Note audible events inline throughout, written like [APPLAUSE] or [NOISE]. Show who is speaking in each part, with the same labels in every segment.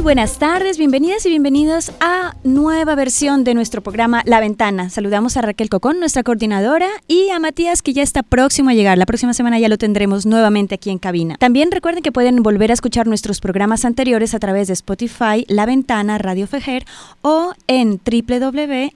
Speaker 1: Muy buenas tardes, bienvenidas y bienvenidos a nueva versión de nuestro programa La Ventana. Saludamos a Raquel Cocón, nuestra coordinadora, y a Matías que ya está próximo a llegar. La próxima semana ya lo tendremos nuevamente aquí en cabina. También recuerden que pueden volver a escuchar nuestros programas anteriores a través de Spotify, La Ventana, Radio Fejer o en www.anchor.fm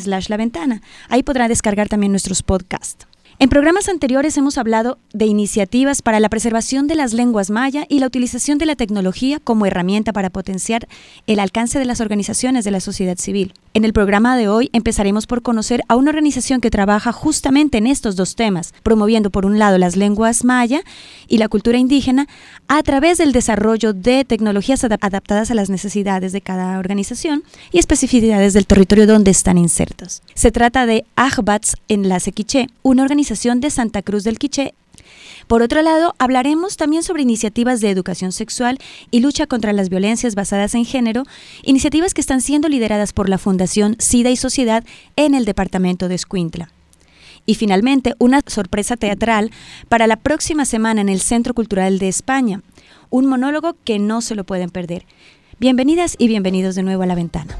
Speaker 1: slash La Ventana. Ahí podrán descargar también nuestros podcasts. En programas anteriores hemos hablado de iniciativas para la preservación de las lenguas maya y la utilización de la tecnología como herramienta para potenciar el alcance de las organizaciones de la sociedad civil. En el programa de hoy empezaremos por conocer a una organización que trabaja justamente en estos dos temas, promoviendo por un lado las lenguas maya y la cultura indígena a través del desarrollo de tecnologías adaptadas a las necesidades de cada organización y especificidades del territorio donde están insertos. Se trata de Ajbats en la Sequiché, una organización de Santa Cruz del Quiché por otro lado, hablaremos también sobre iniciativas de educación sexual y lucha contra las violencias basadas en género, iniciativas que están siendo lideradas por la Fundación SIDA y Sociedad en el departamento de Escuintla. Y finalmente, una sorpresa teatral para la próxima semana en el Centro Cultural de España, un monólogo que no se lo pueden perder. Bienvenidas y bienvenidos de nuevo a la ventana.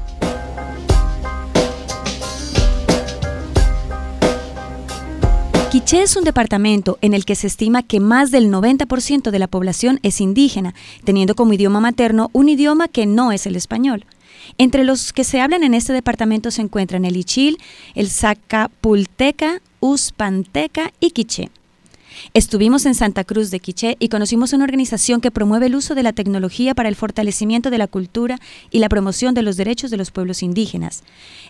Speaker 1: Quiché es un departamento en el que se estima que más del 90% de la población es indígena, teniendo como idioma materno un idioma que no es el español. Entre los que se hablan en este departamento se encuentran el Ichil, el Zacapulteca, Uspanteca y Quiché. Estuvimos en Santa Cruz de Quiché y conocimos una organización que promueve el uso de la tecnología para el fortalecimiento de la cultura y la promoción de los derechos de los pueblos indígenas.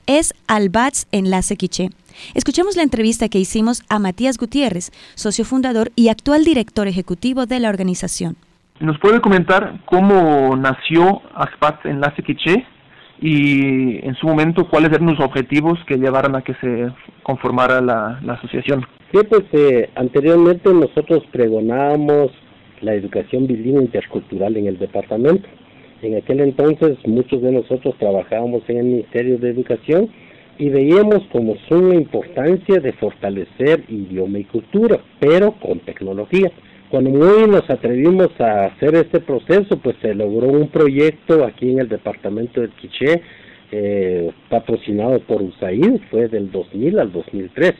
Speaker 1: Es Albats Enlace Quiché. Escuchemos la entrevista que hicimos a Matías Gutiérrez, socio fundador y actual director ejecutivo de la organización.
Speaker 2: ¿Nos puede comentar cómo nació Albats Enlace Quiché y en su momento cuáles eran los objetivos que llevaron a que se conformara la, asociación?
Speaker 3: Sí, pues eh, anteriormente nosotros pregonábamos la educación bilingüe intercultural en el departamento. En aquel entonces muchos de nosotros trabajábamos en el Ministerio de Educación y veíamos como suma importancia de fortalecer idioma y cultura, pero con tecnología. Cuando muy nos atrevimos a hacer este proceso, pues se logró un proyecto aquí en el departamento del Quiché, eh, patrocinado por USAID, fue del 2000 al 2003.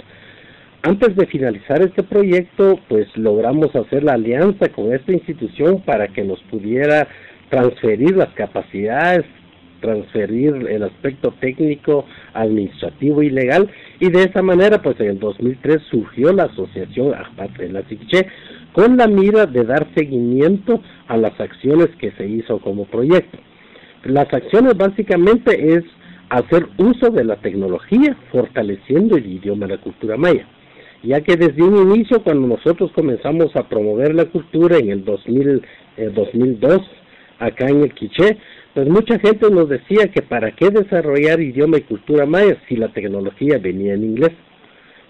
Speaker 3: Antes de finalizar este proyecto, pues logramos hacer la alianza con esta institución para que nos pudiera transferir las capacidades transferir el aspecto técnico, administrativo y legal y de esa manera pues en el 2003 surgió la asociación la Siquiché con la mira de dar seguimiento a las acciones que se hizo como proyecto. Las acciones básicamente es hacer uso de la tecnología fortaleciendo el idioma y la cultura maya ya que desde un inicio cuando nosotros comenzamos a promover la cultura en el 2000, 2002 acá en el Quiché, pues mucha gente nos decía que para qué desarrollar idioma y cultura maya si la tecnología venía en inglés.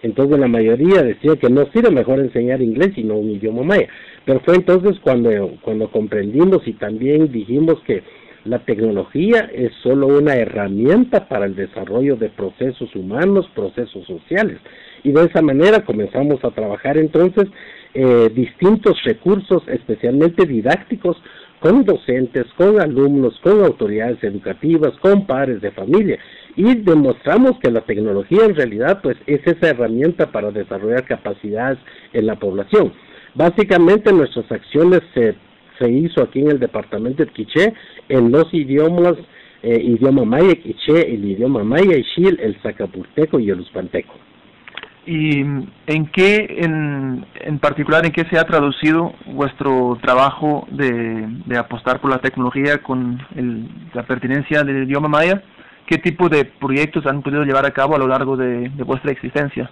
Speaker 3: Entonces la mayoría decía que no sirve mejor enseñar inglés y no un idioma maya. Pero fue entonces cuando, cuando comprendimos y también dijimos que la tecnología es solo una herramienta para el desarrollo de procesos humanos, procesos sociales. Y de esa manera comenzamos a trabajar entonces eh, distintos recursos, especialmente didácticos, con docentes, con alumnos, con autoridades educativas, con padres de familia y demostramos que la tecnología en realidad pues es esa herramienta para desarrollar capacidades en la población. Básicamente nuestras acciones se, se hizo aquí en el departamento de Quiché en los idiomas, eh, idioma maya quiché, el idioma maya y el zacapulteco y el uspanteco
Speaker 2: y en qué en, en particular en qué se ha traducido vuestro trabajo de, de apostar por la tecnología con el, la pertinencia del idioma maya qué tipo de proyectos han podido llevar a cabo a lo largo de, vuestra existencia.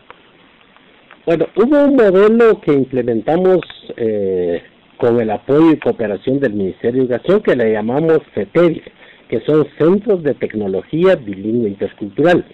Speaker 3: Bueno, hubo un modelo que implementamos eh, con el apoyo y cooperación del Ministerio de Educación que le llamamos CETEVI, que son Centros de Tecnología Bilingüe Intercultural.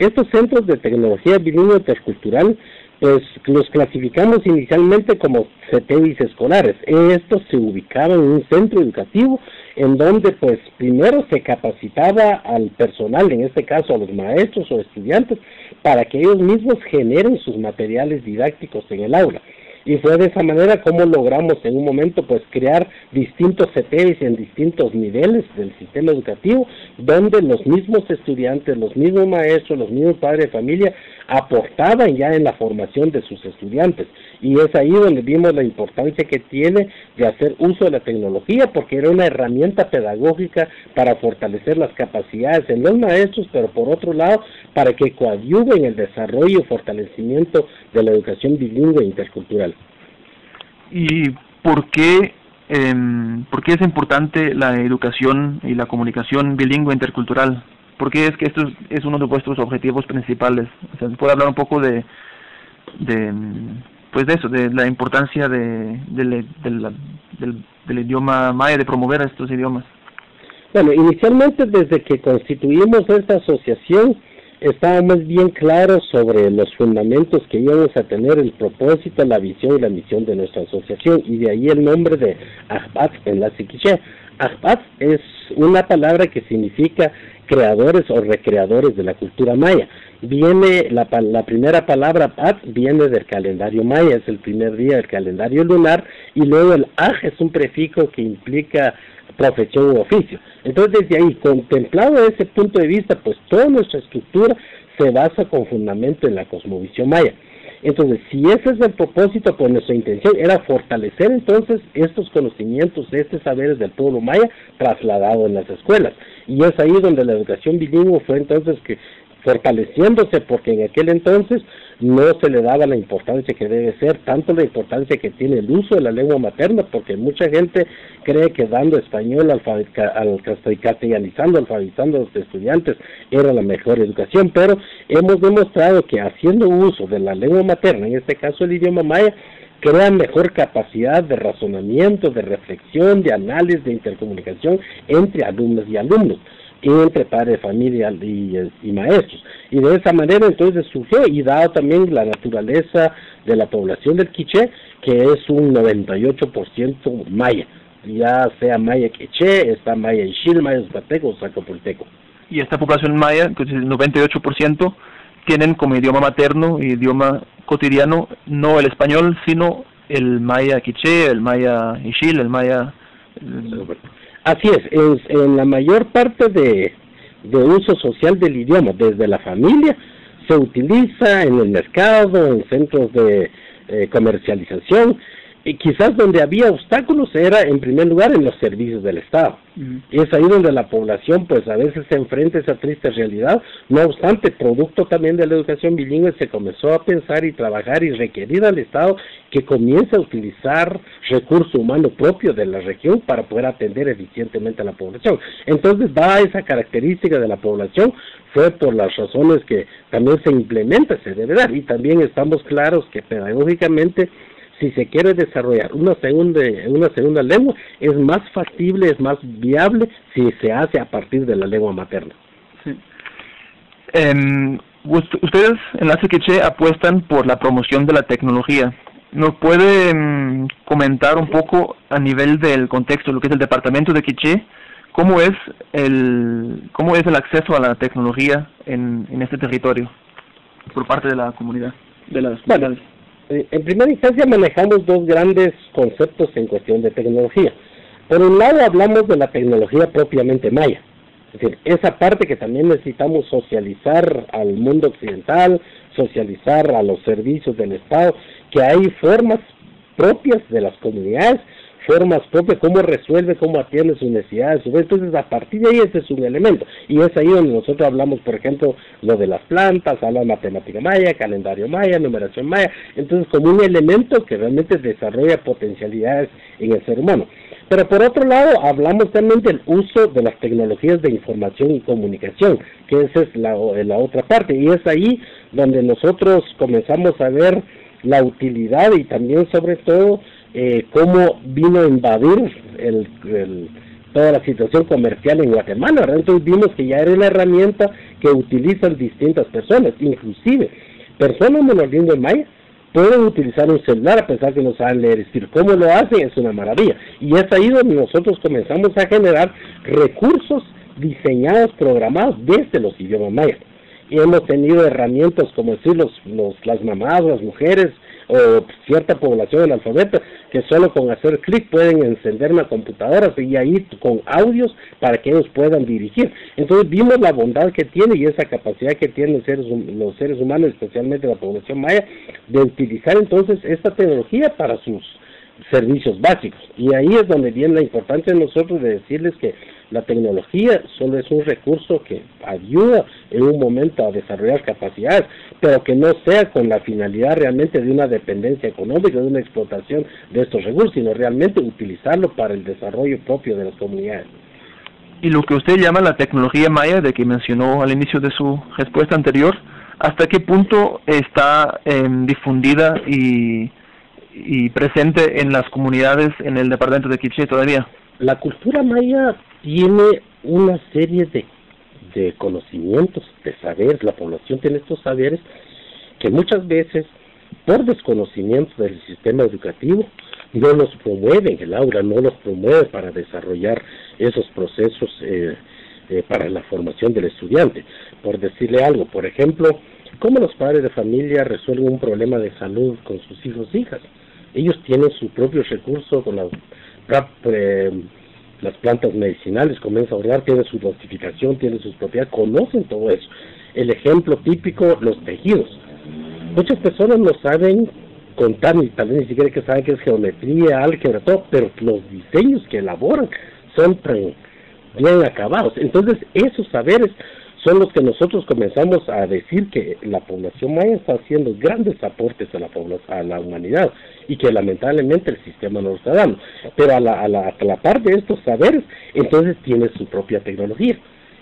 Speaker 3: Estos centros de tecnología bilingüe intercultural pues los clasificamos inicialmente como CETEVIS escolares. Estos se ubicaban en un centro educativo en donde pues primero se capacitaba al personal, en este caso a los maestros o estudiantes, para que ellos mismos generen sus materiales didácticos en el aula. Y fue de esa manera como logramos en un momento pues crear distintos CTEs en distintos niveles del sistema educativo donde los mismos estudiantes, los mismos maestros, los mismos padres de familia aportaban ya en la formación de sus estudiantes y es ahí donde vimos la importancia que tiene de hacer uso de la tecnología porque era una herramienta pedagógica para fortalecer las capacidades en los maestros, pero por otro lado para que coadyuven el desarrollo y fortalecimiento de la educación bilingüe e intercultural.
Speaker 2: ¿Y por qué, eh, por qué es importante la educación y la comunicación bilingüe intercultural? ¿Por qué es que esto es, uno de vuestros objetivos principales? O ¿Puede hablar un poco de, de pues de eso, de la importancia de, del, del, idioma maya, de promover estos idiomas.
Speaker 3: Bueno, inicialmente desde que constituimos esta asociación estábamos bien claros sobre los fundamentos que íbamos a tener, el propósito, la visión y la misión de nuestra asociación y de ahí el nombre de Ahbat en la Siquiche. Ahbat es una palabra que significa creadores o recreadores de la cultura maya viene la, la primera palabra Pat viene del calendario maya, es el primer día del calendario lunar, y luego el Aj es un prefijo que implica profesión u oficio. Entonces, desde ahí, contemplado ese punto de vista, pues toda nuestra estructura se basa con fundamento en la cosmovisión maya. Entonces, si ese es el propósito, pues nuestra intención era fortalecer entonces estos conocimientos, estos saberes del pueblo maya trasladado en las escuelas. Y es ahí donde la educación bilingüe fue entonces que fortaleciéndose porque en aquel entonces no se le daba la importancia que debe ser, tanto la importancia que tiene el uso de la lengua materna, porque mucha gente cree que dando español, al, castellanizando, alfabetizando a los estudiantes era la mejor educación, pero hemos demostrado que haciendo uso de la lengua materna, en este caso el idioma maya, crea mejor capacidad de razonamiento, de reflexión, de análisis, de intercomunicación entre alumnos y alumnos entre padre de familia y, maestros. Y de esa manera entonces surgió y dado también la naturaleza de la población del Quiché, que es un 98% maya, ya sea maya quiché, está maya ishil, maya zapateco o sacapulteco.
Speaker 2: Y esta población maya, que es el 98%, tienen como idioma materno y idioma cotidiano no el español, sino el maya quiché, el maya ishil, el maya...
Speaker 3: Así es, en, la mayor parte de, uso social del idioma, desde la familia, se utiliza en el mercado, en centros de eh, comercialización, y quizás donde había obstáculos era en primer lugar en los servicios del Estado. Y es ahí donde la población pues a veces se enfrenta a esa triste realidad. No obstante, producto también de la educación bilingüe se comenzó a pensar y trabajar y requerir al Estado que comience a utilizar recurso humano propio de la región para poder atender eficientemente a la población. Entonces, da esa característica de la población, fue por las razones que también se implementa, se debe dar. Y también estamos claros que pedagógicamente si se quiere desarrollar una segunda, una segunda lengua, es más factible, es más viable si se hace a partir de la lengua materna. Sí.
Speaker 2: Em, ustedes en la CQC apuestan por la promoción de la tecnología. ¿Nos puede em, comentar un poco a nivel del contexto, lo que es el departamento de Quiché, cómo es el cómo es el acceso a la tecnología en, en este territorio por parte de la comunidad, de las
Speaker 3: bueno, en primera instancia manejamos dos grandes conceptos en cuestión de tecnología. Por un lado hablamos de la tecnología propiamente maya, es decir, esa parte que también necesitamos socializar al mundo occidental, socializar a los servicios del Estado, que hay formas propias de las comunidades formas propias, cómo resuelve, cómo atiende sus necesidades. Entonces, a partir de ahí ese es un elemento. Y es ahí donde nosotros hablamos, por ejemplo, lo de las plantas, habla matemática maya, calendario maya, numeración maya. Entonces, como un elemento que realmente desarrolla potencialidades en el ser humano. Pero por otro lado, hablamos también del uso de las tecnologías de información y comunicación, que esa es la, la otra parte, y es ahí donde nosotros comenzamos a ver la utilidad y también sobre todo eh, cómo vino a invadir el, toda la situación comercial en Guatemala. Entonces vimos que ya era una herramienta que utilizan distintas personas, inclusive personas monolingües mayas pueden utilizar un celular a pesar que no saben leer. Es decir, cómo lo hacen es una maravilla. Y es ahí donde nosotros comenzamos a generar recursos diseñados, programados desde los idiomas mayas. Y hemos tenido herramientas como decir los, los, las mamás, las mujeres, o cierta población analfabeta que solo con hacer clic pueden encender una computadora y ahí con audios para que ellos puedan dirigir. Entonces vimos la bondad que tiene y esa capacidad que tienen los seres, los seres humanos, especialmente la población maya, de utilizar entonces esta tecnología para sus servicios básicos. Y ahí es donde viene la importancia de nosotros de decirles que la tecnología solo es un recurso que ayuda en un momento a desarrollar capacidades, pero que no sea con la finalidad realmente de una dependencia económica, de una explotación de estos recursos, sino realmente utilizarlo para el desarrollo propio de las comunidades.
Speaker 2: Y lo que usted llama la tecnología maya, de que mencionó al inicio de su respuesta anterior, ¿hasta qué punto está em, difundida y, y presente en las comunidades en el departamento de Quiché todavía?
Speaker 3: La cultura maya tiene una serie de, de conocimientos, de saberes, la población tiene estos saberes que muchas veces por desconocimiento del sistema educativo no los promueve en el aula, no los promueve para desarrollar esos procesos eh, eh, para la formación del estudiante. Por decirle algo, por ejemplo, ¿cómo los padres de familia resuelven un problema de salud con sus hijos e hijas? Ellos tienen su propio recurso con eh, las plantas medicinales, comienza a orar, tiene su dosificación, tiene sus propiedades, conocen todo eso. El ejemplo típico, los tejidos. Muchas personas no saben contar, ni tal vez ni siquiera que saben que es geometría, álgebra, todo, pero los diseños que elaboran son bien acabados. Entonces, esos saberes son los que nosotros comenzamos a decir que la población maya está haciendo grandes aportes a la, a la humanidad y que lamentablemente el sistema no lo está dando. Pero a la, a la, a la par de estos saberes, entonces tiene su propia tecnología.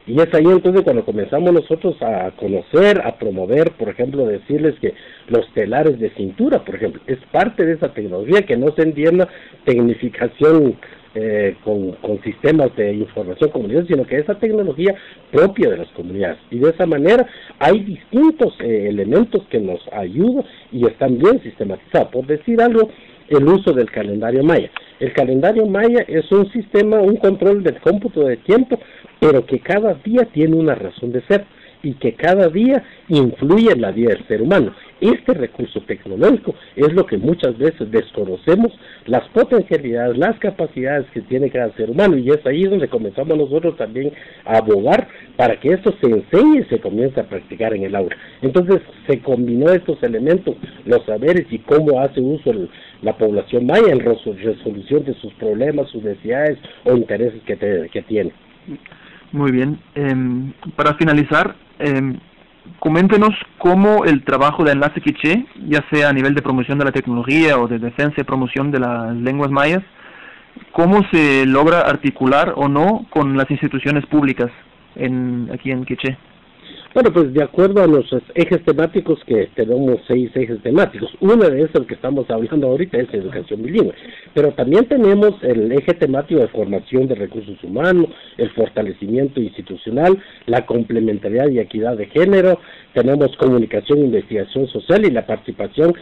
Speaker 3: Y es ahí entonces cuando comenzamos nosotros a conocer, a promover, por ejemplo, decirles que los telares de cintura, por ejemplo, es parte de esa tecnología que no se entienda tecnificación eh, con, sistemas de información comunidad, sino que esa tecnología propia de las comunidades. Y de esa manera hay distintos eh, elementos que nos ayudan y están bien sistematizados. Por decir algo, el uso del calendario maya. El calendario maya es un sistema, un control del cómputo de tiempo, pero que cada día tiene una razón de ser y que cada día influye en la vida del ser humano. Este recurso tecnológico es lo que muchas veces desconocemos, las potencialidades, las capacidades que tiene cada ser humano y es ahí donde comenzamos nosotros también a abogar para que esto se enseñe y se comience a practicar en el aula. Entonces se combinó estos elementos, los saberes y cómo hace uso la población maya en resolución de sus problemas, sus necesidades o intereses que, que tiene.
Speaker 2: Muy bien. Em, para finalizar, eh, coméntenos cómo el trabajo de Enlace Quiché, ya sea a nivel de promoción de la tecnología o de defensa y promoción de las lenguas mayas, cómo se logra articular o no con las instituciones públicas en, aquí en Quiché.
Speaker 3: Bueno, pues de acuerdo a los ejes temáticos que tenemos seis ejes temáticos, uno de esos que estamos hablando ahorita es educación bilingüe, pero también tenemos el eje temático de formación de recursos humanos, el fortalecimiento institucional, la complementariedad y equidad de género, tenemos comunicación, investigación social y la participación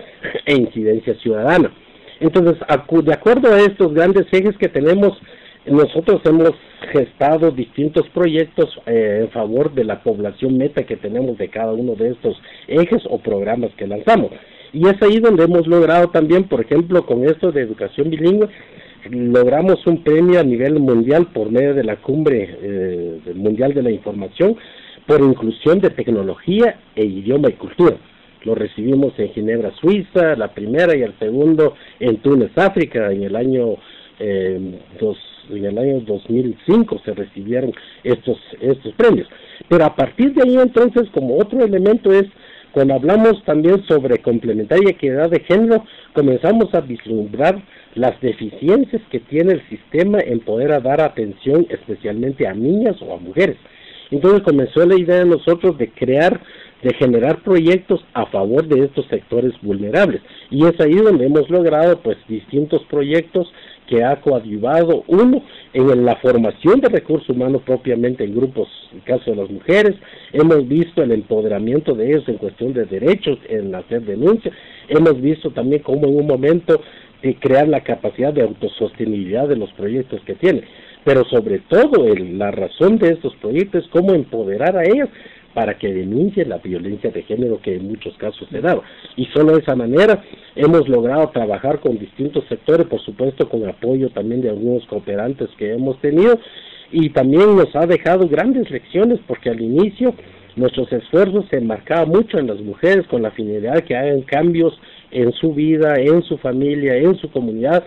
Speaker 3: e incidencia ciudadana. Entonces, de acuerdo a estos grandes ejes que tenemos, nosotros hemos gestado distintos proyectos eh, en favor de la población meta que tenemos de cada uno de estos ejes o programas que lanzamos. Y es ahí donde hemos logrado también, por ejemplo, con esto de educación bilingüe, logramos un premio a nivel mundial por medio de la cumbre eh, mundial de la información por inclusión de tecnología e idioma y cultura. Lo recibimos en Ginebra, Suiza, la primera y el segundo en Túnez, África, en el año eh, dos, en el año 2005 se recibieron estos, estos premios. Pero a partir de ahí entonces, como otro elemento es, cuando hablamos también sobre complementaria equidad de género, comenzamos a vislumbrar las deficiencias que tiene el sistema en poder dar atención especialmente a niñas o a mujeres. Entonces comenzó la idea de nosotros de crear, de generar proyectos a favor de estos sectores vulnerables. Y es ahí donde hemos logrado pues distintos proyectos que ha coadyuvado, uno, en la formación de recursos humanos propiamente en grupos, en el caso de las mujeres, hemos visto el empoderamiento de ellos en cuestión de derechos, en hacer denuncias, hemos visto también cómo en un momento de crear la capacidad de autosostenibilidad de los proyectos que tienen, pero sobre todo la razón de estos proyectos es cómo empoderar a ellas para que denuncien la violencia de género que en muchos casos se daba. Y solo de esa manera hemos logrado trabajar con distintos sectores, por supuesto con apoyo también de algunos cooperantes que hemos tenido, y también nos ha dejado grandes lecciones porque al inicio nuestros esfuerzos se enmarcaban mucho en las mujeres con la finalidad de que hagan cambios en su vida, en su familia, en su comunidad,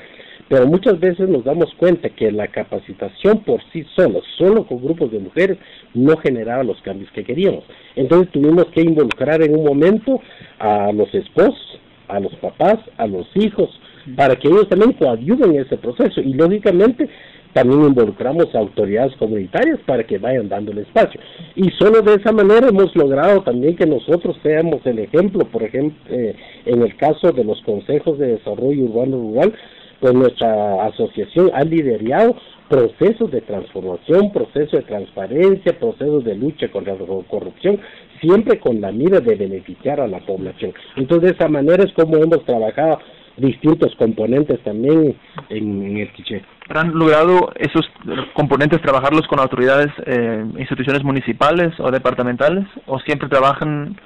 Speaker 3: pero muchas veces nos damos cuenta que la capacitación por sí sola, solo con grupos de mujeres, no generaba los cambios que queríamos. Entonces tuvimos que involucrar en un momento a los esposos, a los papás, a los hijos, para que ellos también coadyuven en ese proceso. Y lógicamente también involucramos a autoridades comunitarias para que vayan dando el espacio. Y solo de esa manera hemos logrado también que nosotros seamos el ejemplo, por ejemplo, eh, en el caso de los consejos de desarrollo urbano rural, pues nuestra asociación ha liderado procesos de transformación, procesos de transparencia, procesos de lucha contra la corrupción, siempre con la mira de beneficiar a la población. Entonces, de esa manera es como hemos trabajado distintos componentes también en, el Quiché.
Speaker 2: ¿Han logrado esos componentes trabajarlos con autoridades, eh, instituciones municipales o departamentales, o siempre trabajan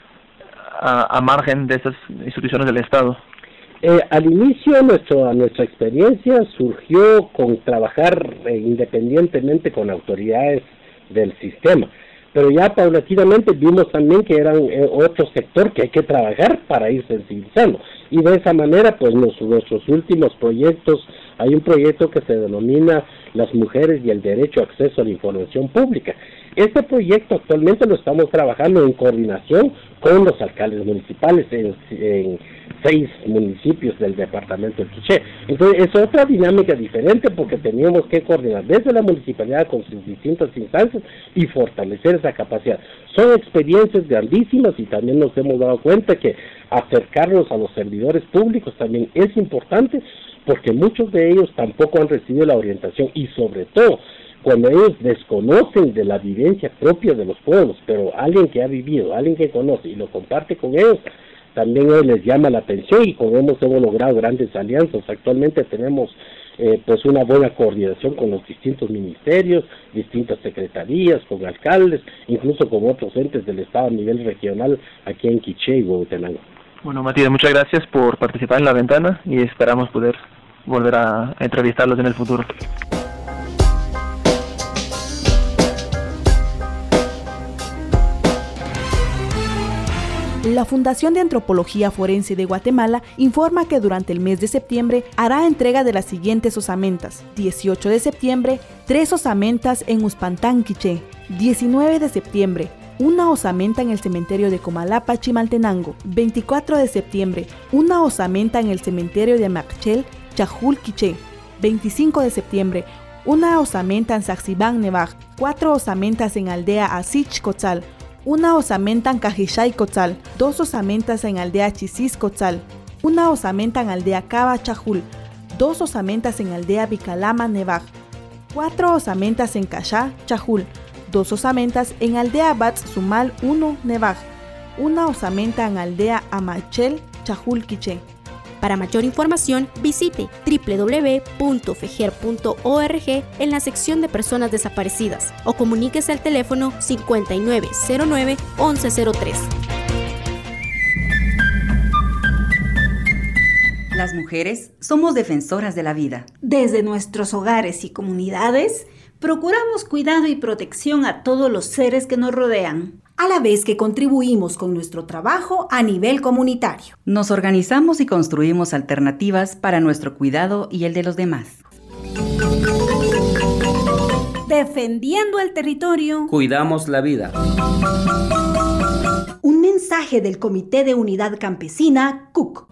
Speaker 2: a, a margen de esas instituciones del Estado?
Speaker 3: Eh, al inicio nuestro, nuestra experiencia surgió con trabajar eh, independientemente con autoridades del sistema, pero ya paulatinamente vimos también que era eh, otro sector que hay que trabajar para ir sensibilizando y de esa manera pues nuestros últimos proyectos, hay un proyecto que se denomina las mujeres y el derecho a acceso a la información pública. Este proyecto actualmente lo estamos trabajando en coordinación con los alcaldes municipales en, seis municipios del departamento de Quiché. Entonces es otra dinámica diferente porque teníamos que coordinar desde la municipalidad con sus distintas instancias y fortalecer esa capacidad. Son experiencias grandísimas y también nos hemos dado cuenta que acercarnos a los servidores públicos también es importante porque muchos de ellos tampoco han recibido la orientación y sobre todo cuando ellos desconocen de la vivencia propia de los pueblos, pero alguien que ha vivido, alguien que conoce y lo comparte con ellos, también les llama la atención y con ellos hemos logrado grandes alianzas. Actualmente tenemos eh, pues una buena coordinación con los distintos ministerios, distintas secretarías, con alcaldes, incluso con otros entes del Estado a nivel regional aquí en Quiché y Huehuetenango.
Speaker 2: Bueno, Matías, muchas gracias por participar en la ventana y esperamos poder volver a entrevistarlos en el futuro.
Speaker 4: La Fundación de Antropología Forense de Guatemala informa que durante el mes de septiembre hará entrega de las siguientes osamentas. 18 de septiembre, tres osamentas en Uspantán, Quiché. 19 de septiembre, una osamenta en el cementerio de Comalapa, Chimaltenango. 24 de septiembre, una osamenta en el cementerio de Macchel, Chajul, Quiché. 25 de septiembre, una osamenta en Saxibán, Nevaj. Cuatro osamentas en aldea Asich, Cotzal una osamenta en Cajichay Cotzal, dos osamentas en aldea Chisis Cotzal, una osamenta en aldea Cava Chajul, dos osamentas en aldea Bicalama Nevaj, cuatro osamentas en Cachá Chajul, dos osamentas en aldea Bats Sumal 1 Nevaj, una osamenta en aldea Amachel Chajul Quiché.
Speaker 5: Para mayor información, visite www.fejer.org en la sección de personas desaparecidas o comuníquese al teléfono 5909-1103.
Speaker 6: Las mujeres somos defensoras de la vida.
Speaker 7: Desde nuestros hogares y comunidades, procuramos cuidado y protección a todos los seres que nos rodean
Speaker 8: a la vez que contribuimos con nuestro trabajo a nivel comunitario.
Speaker 6: Nos organizamos y construimos alternativas para nuestro cuidado y el de los demás.
Speaker 7: Defendiendo el territorio.
Speaker 9: Cuidamos la vida.
Speaker 8: Un mensaje del Comité de Unidad Campesina, CUC.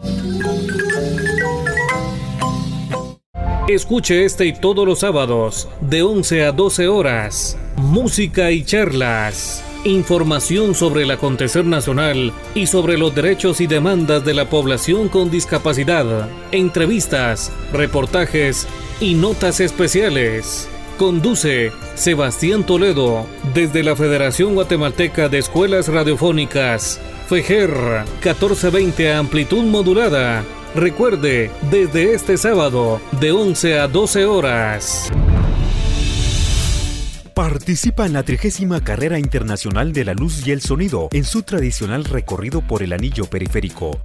Speaker 10: Escuche este y todos los sábados de 11 a 12 horas. Música y charlas. Información sobre el acontecer nacional y sobre los derechos y demandas de la población con discapacidad. Entrevistas, reportajes y notas especiales. Conduce Sebastián Toledo desde la Federación Guatemalteca de Escuelas Radiofónicas. FEJER 1420 amplitud modulada. Recuerde, desde este sábado, de 11 a 12 horas.
Speaker 11: Participa en la trigésima carrera internacional de la luz y el sonido en su tradicional recorrido por el anillo periférico.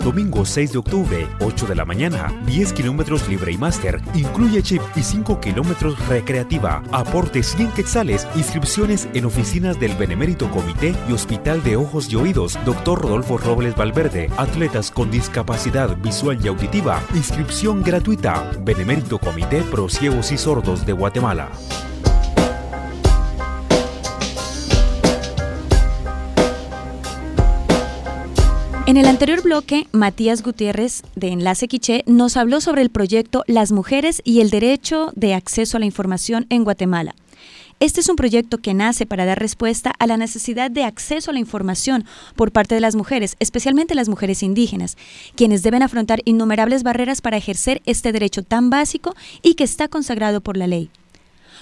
Speaker 11: Domingo 6 de octubre, 8 de la mañana, 10 kilómetros libre y máster, incluye chip y 5 kilómetros recreativa. Aporte 100 quetzales, inscripciones en oficinas del Benemérito Comité y Hospital de Ojos y Oídos, Dr. Rodolfo Robles Valverde, atletas con discapacidad visual y auditiva, inscripción gratuita, Benemérito Comité Pro Ciegos y Sordos de Guatemala.
Speaker 1: En el anterior bloque, Matías Gutiérrez de Enlace Quiché nos habló sobre el proyecto Las mujeres y el derecho de acceso a la información en Guatemala. Este es un proyecto que nace para dar respuesta a la necesidad de acceso a la información por parte de las mujeres, especialmente las mujeres indígenas, quienes deben afrontar innumerables barreras para ejercer este derecho tan básico y que está consagrado por la ley.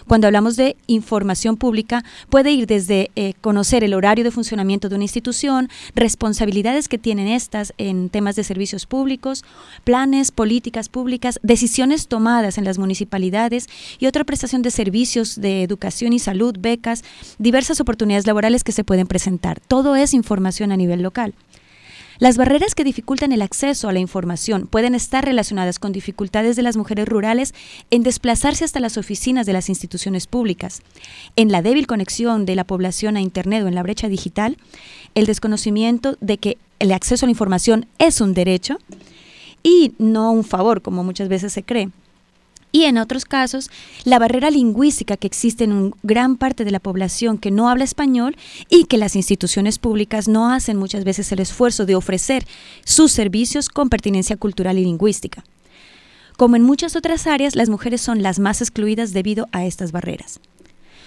Speaker 1: Cuando hablamos de información pública, puede ir desde eh, conocer el horario de funcionamiento de una institución, responsabilidades que tienen estas en temas de servicios públicos, planes, políticas públicas, decisiones tomadas en las municipalidades y otra prestación de servicios de educación y salud, becas, diversas oportunidades laborales que se pueden presentar. Todo es información a nivel local. Las barreras que dificultan el acceso a la información pueden estar relacionadas con dificultades de las mujeres rurales en desplazarse hasta las oficinas de las instituciones públicas, en la débil conexión de la población a Internet o en la brecha digital, el desconocimiento de que el acceso a la información es un derecho y no un favor, como muchas veces se cree y en otros casos la barrera lingüística que existe en gran parte de la población que no habla español y que las instituciones públicas no hacen muchas veces el esfuerzo de ofrecer sus servicios con pertinencia cultural y lingüística. Como en muchas otras áreas, las mujeres son las más excluidas debido a estas barreras.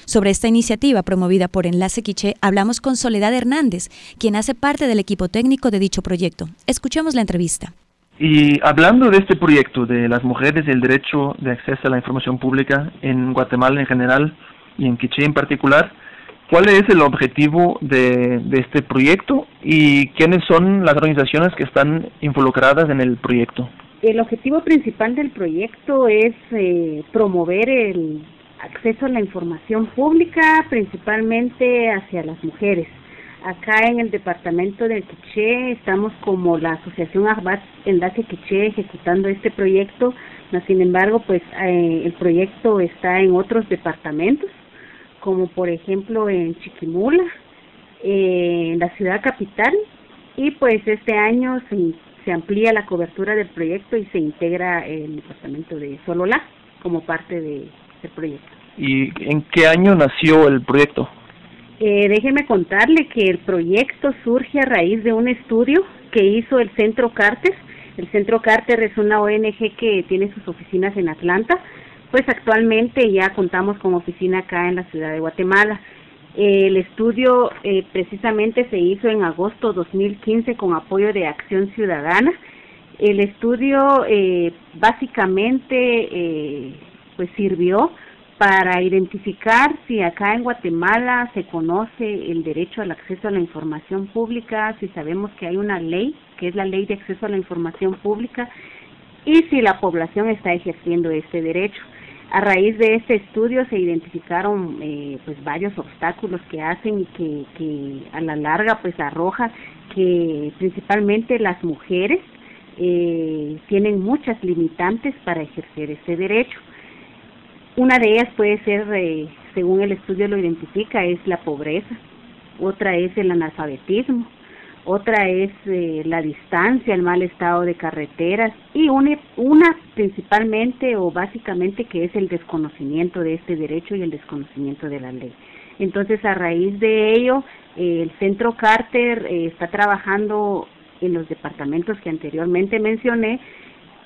Speaker 1: Sobre esta iniciativa promovida por Enlace Quiché hablamos con Soledad Hernández, quien hace parte del equipo técnico de dicho proyecto. Escuchemos la entrevista.
Speaker 2: Y hablando de este proyecto de las mujeres y el derecho de acceso a la información pública en Guatemala en general y en Quiché en particular, ¿cuál es el objetivo de, este proyecto y quiénes son las organizaciones que están involucradas en el proyecto?
Speaker 12: El objetivo principal del proyecto es eh, promover el acceso a la información pública, principalmente hacia las mujeres acá en el departamento del Quiché estamos como la Asociación Arbat Enlace Quiché ejecutando este proyecto, sin embargo, pues eh, el proyecto está en otros departamentos, como por ejemplo en Chiquimula, eh, en la ciudad capital, y pues este año se, se amplía la cobertura del proyecto y se integra el departamento de Sololá como parte de, del proyecto.
Speaker 2: ¿Y en qué año nació el proyecto?
Speaker 12: Eh, déjeme contarle que el proyecto surge a raíz de un estudio que hizo el Centro Carter. El Centro Carter es una ONG que tiene sus oficinas en Atlanta. Pues actualmente ya contamos con oficina acá en la ciudad de Guatemala. el estudio eh, precisamente se hizo en agosto 2015 con apoyo de Acción Ciudadana. El estudio eh, básicamente eh, pues sirvió para identificar si acá en Guatemala se conoce el derecho al acceso a la información pública, si sabemos que hay una ley, que es la ley de acceso a la información pública, y si la población está ejerciendo este derecho. A raíz de este estudio se identificaron eh, pues varios obstáculos que hacen y que, que a la larga pues arroja que principalmente las mujeres eh, tienen muchas limitantes para ejercer este derecho. Una de ellas puede ser, eh, según el estudio lo identifica, es la pobreza, otra es el analfabetismo, otra es eh, la distancia, el mal estado de carreteras. Y una, una principalmente o básicamente que es el desconocimiento de este derecho y el desconocimiento de la ley. Entonces, a raíz de ello, eh, el Centro Carter está trabajando en los departamentos que anteriormente mencioné.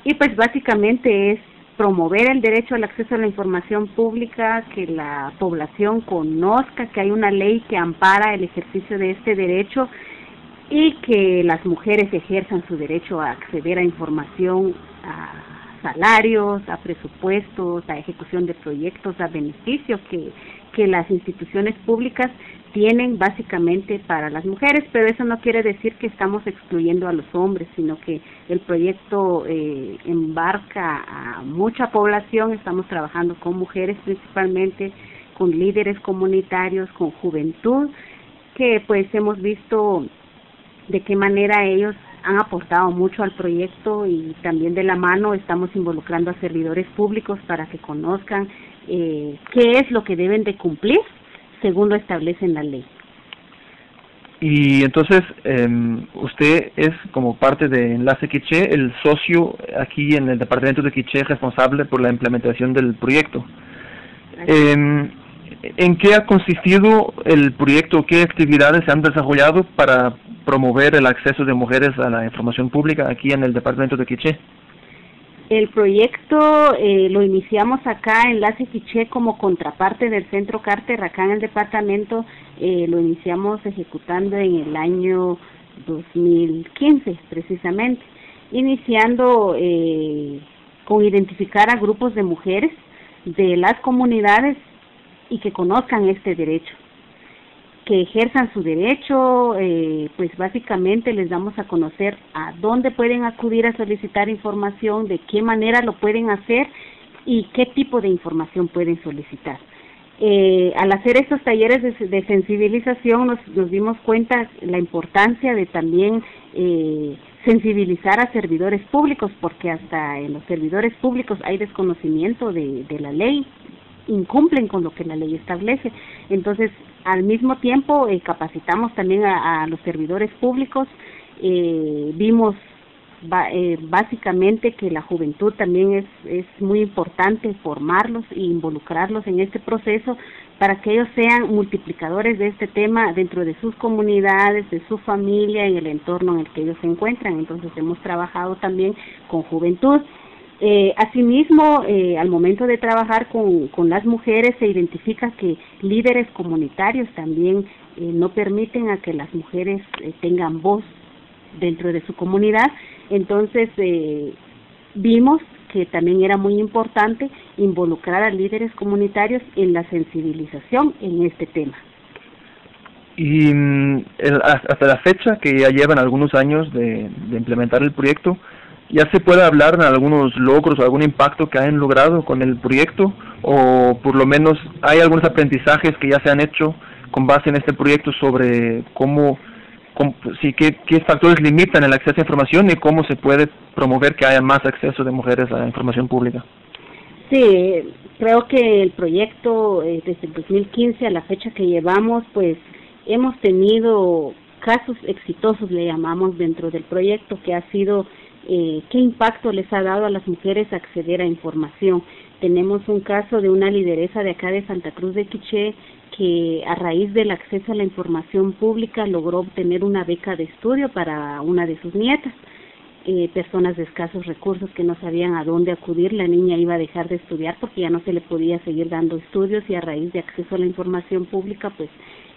Speaker 12: Y pues básicamente es promover el derecho al acceso a la información pública, que la población conozca que hay una ley que ampara el ejercicio de este derecho y que las mujeres ejerzan su derecho a acceder a información, a salarios, a presupuestos, a ejecución de proyectos, a beneficios que, que las instituciones públicas tienen básicamente para las mujeres, pero eso no quiere decir que estamos excluyendo a los hombres, sino que el proyecto eh, embarca a mucha población, estamos trabajando con mujeres principalmente, con líderes comunitarios, con juventud, que pues hemos visto de qué manera ellos han aportado mucho al proyecto y también de la mano estamos involucrando a servidores públicos para que conozcan eh, qué es lo que deben de cumplir según lo establece en la ley.
Speaker 2: Y entonces, eh, usted es como parte de Enlace Quiché, el socio aquí en el departamento de Quiché responsable por la implementación del proyecto. Eh, ¿En qué ha consistido el proyecto? ¿Qué actividades se han desarrollado para promover el acceso de mujeres a la información pública aquí en el departamento de Quiché?
Speaker 12: El proyecto eh, lo iniciamos acá en La Quiché como contraparte del Centro Carter, acá en el departamento, eh, lo iniciamos ejecutando en el año 2015 precisamente, iniciando eh, con identificar a grupos de mujeres de las comunidades y que conozcan este derecho que ejerzan su derecho, eh, pues básicamente les damos a conocer a dónde pueden acudir a solicitar información, de qué manera lo pueden hacer y qué tipo de información pueden solicitar. Eh, al hacer estos talleres de, sensibilización nos, nos, dimos cuenta la importancia de también eh, sensibilizar a servidores públicos, porque hasta en los servidores públicos hay desconocimiento de, de la ley, incumplen con lo que la ley establece. Entonces, al mismo tiempo, eh, capacitamos también a, los servidores públicos. Eh, vimos eh, básicamente que la juventud también es, es muy importante formarlos e involucrarlos en este proceso para que ellos sean multiplicadores de este tema dentro de sus comunidades, de su familia, en el entorno en el que ellos se encuentran. Entonces hemos trabajado también con juventud eh, asimismo, eh, al momento de trabajar con, las mujeres se identifica que líderes comunitarios también eh, no permiten a que las mujeres eh, tengan voz dentro de su comunidad. Entonces, vimos que también era muy importante involucrar a líderes comunitarios en la sensibilización en este tema.
Speaker 2: Y mm, hasta la fecha, que ya llevan algunos años de implementar el proyecto, ya se puede hablar de algunos logros o algún impacto que hayan logrado con el proyecto o por lo menos hay algunos aprendizajes que ya se han hecho con base en este proyecto sobre cómo, sí, qué, qué factores limitan el acceso a información y cómo se puede promover que haya más acceso de mujeres a la información pública.
Speaker 12: Sí, creo que el proyecto eh, desde el 2015 a la fecha que llevamos, pues hemos tenido casos exitosos, le llamamos dentro del proyecto, que ha sido eh, qué impacto les ha dado a las mujeres acceder a información. Tenemos un caso de una lideresa de acá de Santa Cruz de Quiché que a raíz del acceso a la información pública logró obtener una beca de estudio para una de sus nietas. Eh, personas de escasos recursos que no sabían a dónde acudir, la niña iba a dejar de estudiar porque ya no se le podía seguir dando estudios y a raíz de acceso a la información pública, pues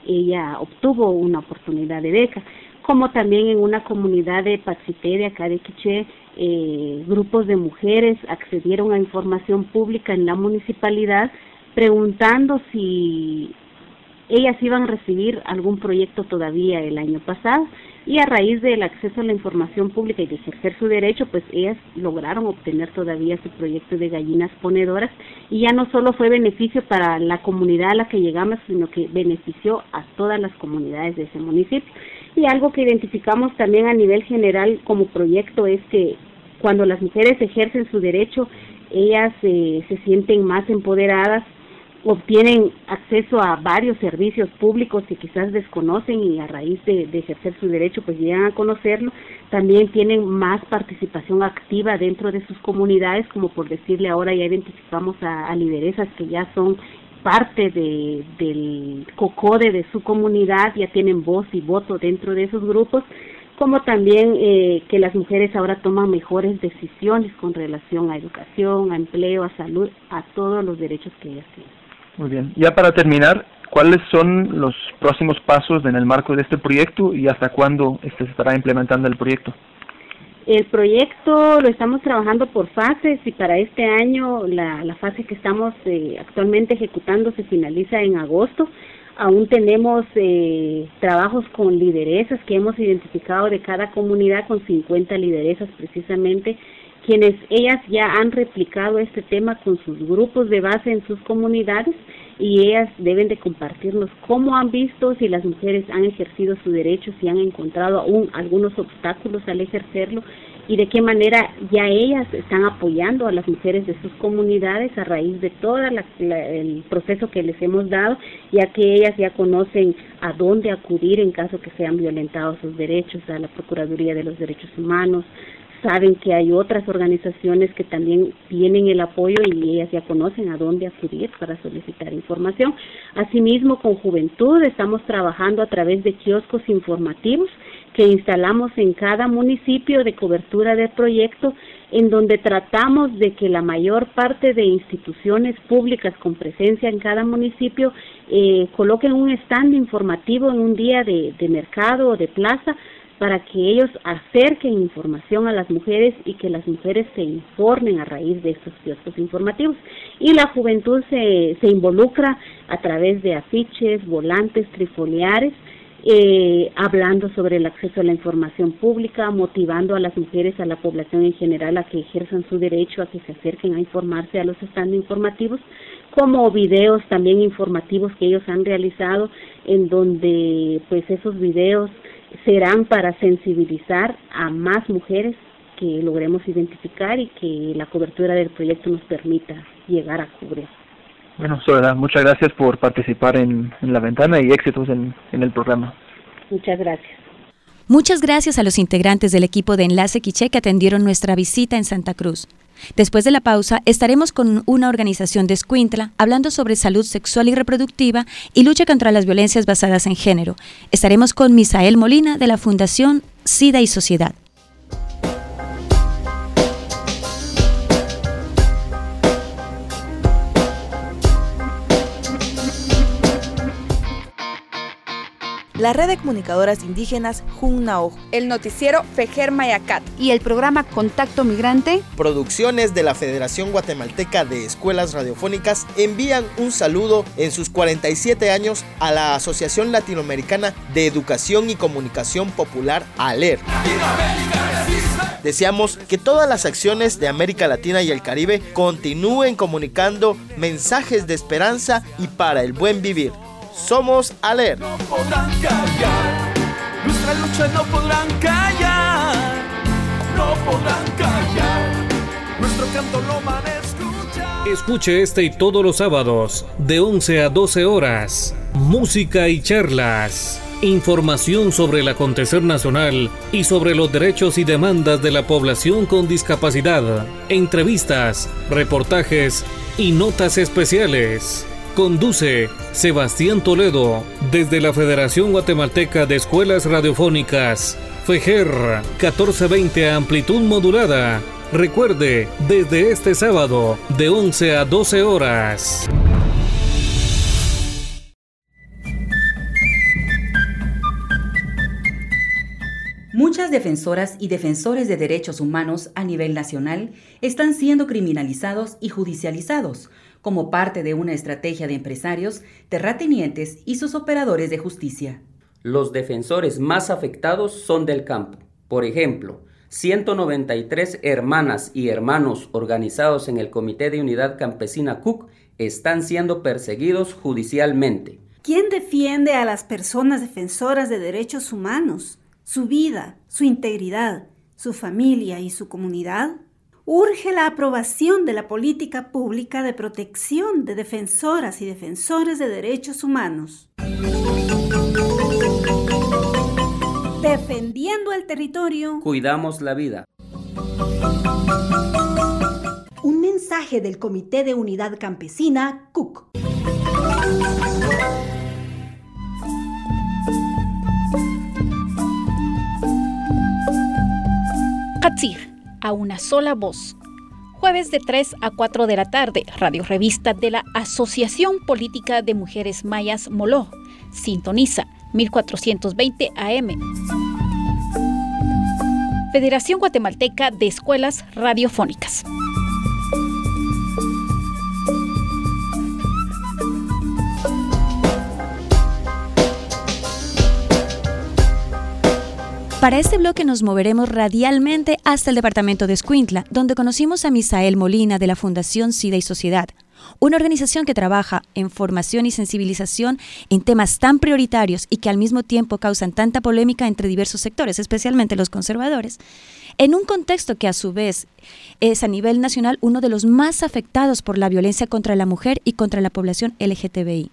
Speaker 12: ella obtuvo una oportunidad de beca como también en una comunidad de Paxité de acá de Quiché, eh, grupos de mujeres accedieron a información pública en la municipalidad preguntando si ellas iban a recibir algún proyecto todavía el año pasado y a raíz del acceso a la información pública y de ejercer su derecho, pues ellas lograron obtener todavía su proyecto de gallinas ponedoras y ya no solo fue beneficio para la comunidad a la que llegamos, sino que benefició a todas las comunidades de ese municipio. Y algo que identificamos también a nivel general como proyecto es que cuando las mujeres ejercen su derecho, ellas eh, se sienten más empoderadas, obtienen acceso a varios servicios públicos que quizás desconocen y a raíz de, ejercer su derecho pues llegan a conocerlo, también tienen más participación activa dentro de sus comunidades, como por decirle ahora ya identificamos a, a lideresas que ya son parte de, del COCODE de su comunidad, ya tienen voz y voto dentro de esos grupos, como también eh, que las mujeres ahora toman mejores decisiones con relación a educación, a empleo, a salud, a todos los derechos que ellas tienen.
Speaker 2: Muy bien. Ya para terminar, ¿cuáles son los próximos pasos en el marco de este proyecto y hasta cuándo este se estará implementando el proyecto?
Speaker 12: El proyecto lo estamos trabajando por fases y para este año la, la fase que estamos eh, actualmente ejecutando se finaliza en agosto. Aún tenemos eh, trabajos con lideresas que hemos identificado de cada comunidad con 50 lideresas precisamente quienes ellas ya han replicado este tema con sus grupos de base en sus comunidades y ellas deben de compartirnos cómo han visto si las mujeres han ejercido su derecho, si han encontrado aún algunos obstáculos al ejercerlo y de qué manera ya ellas están apoyando a las mujeres de sus comunidades a raíz de todo el proceso que les hemos dado, ya que ellas ya conocen a dónde acudir en caso que sean violentados sus derechos, a la Procuraduría de los Derechos Humanos, saben que hay otras organizaciones que también tienen el apoyo y ellas ya conocen a dónde acudir para solicitar información. Asimismo, con Juventud estamos trabajando a través de kioscos informativos que instalamos en cada municipio de cobertura del proyecto, en donde tratamos de que la mayor parte de instituciones públicas con presencia en cada municipio eh, coloquen un stand informativo en un día de, de mercado o de plaza para que ellos acerquen información a las mujeres y que las mujeres se informen a raíz de estos kioscos informativos. Y la juventud se, se involucra a través de afiches, volantes, trifoliares, eh, hablando sobre el acceso a la información pública, motivando a las mujeres, a la población en general a que ejerzan su derecho a que se acerquen a informarse a los estandos informativos, como videos también informativos que ellos han realizado, en donde pues esos videos serán para sensibilizar a más mujeres que logremos identificar y que la cobertura del proyecto nos permita llegar a cubrir.
Speaker 2: Bueno, Soledad, muchas gracias por participar en, en la ventana y éxitos en, en el programa.
Speaker 12: Muchas gracias.
Speaker 1: Muchas gracias a los integrantes del equipo de Enlace Quiché que atendieron nuestra visita en Santa Cruz. Después de la pausa, estaremos con una organización de Escuintla hablando sobre salud sexual y reproductiva y lucha contra las violencias basadas en género. Estaremos con Misael Molina de la Fundación SIDA y Sociedad.
Speaker 4: La red de comunicadoras indígenas Junnao,
Speaker 13: el noticiero Fejer Mayacat
Speaker 5: y el programa Contacto Migrante.
Speaker 14: Producciones de la Federación Guatemalteca de Escuelas Radiofónicas envían un saludo en sus 47 años a la Asociación Latinoamericana de Educación y Comunicación Popular ALER. Deseamos que todas las acciones de América Latina y el Caribe continúen comunicando mensajes de esperanza y para el buen vivir. Somos ALER.
Speaker 15: No podrán callar, nuestra lucha no podrán callar, no podrán callar, nuestro canto lo van a escuchar.
Speaker 10: Escuche este y todos los sábados, de 11 a 12 horas, música y charlas. Información sobre el acontecer nacional y sobre los derechos y demandas de la población con discapacidad. Entrevistas, reportajes y notas especiales. Conduce Sebastián Toledo desde la Federación Guatemalteca de Escuelas Radiofónicas. FEJER 1420 amplitud modulada. Recuerde, desde este sábado, de 11 a 12 horas.
Speaker 6: Muchas defensoras y defensores de derechos humanos a nivel nacional están siendo criminalizados y judicializados como parte de una estrategia de empresarios, terratenientes y sus operadores de justicia.
Speaker 9: Los defensores más afectados son del campo. Por ejemplo, 193 hermanas y hermanos organizados en el Comité de Unidad Campesina CUC están siendo perseguidos judicialmente.
Speaker 7: ¿Quién defiende a las personas defensoras de derechos humanos? Su vida, su integridad, su familia y su comunidad urge la aprobación de la política pública de protección de defensoras y defensores de derechos humanos. Defendiendo el territorio.
Speaker 9: Cuidamos la vida.
Speaker 16: Un mensaje del Comité de Unidad Campesina, CUC.
Speaker 17: A una sola voz. Jueves de 3 a 4 de la tarde, Radio Revista de la Asociación Política de Mujeres Mayas Moló. Sintoniza 1420 AM. Federación Guatemalteca de Escuelas Radiofónicas.
Speaker 1: Para este bloque nos moveremos radialmente hasta el departamento de Escuintla, donde conocimos a Misael Molina de la Fundación SIDA y Sociedad, una organización que trabaja en formación y sensibilización en temas tan prioritarios y que al mismo tiempo causan tanta polémica entre diversos sectores, especialmente los conservadores, en un contexto que a su vez es a nivel nacional uno de los más afectados por la violencia contra la mujer y contra la población LGTBI.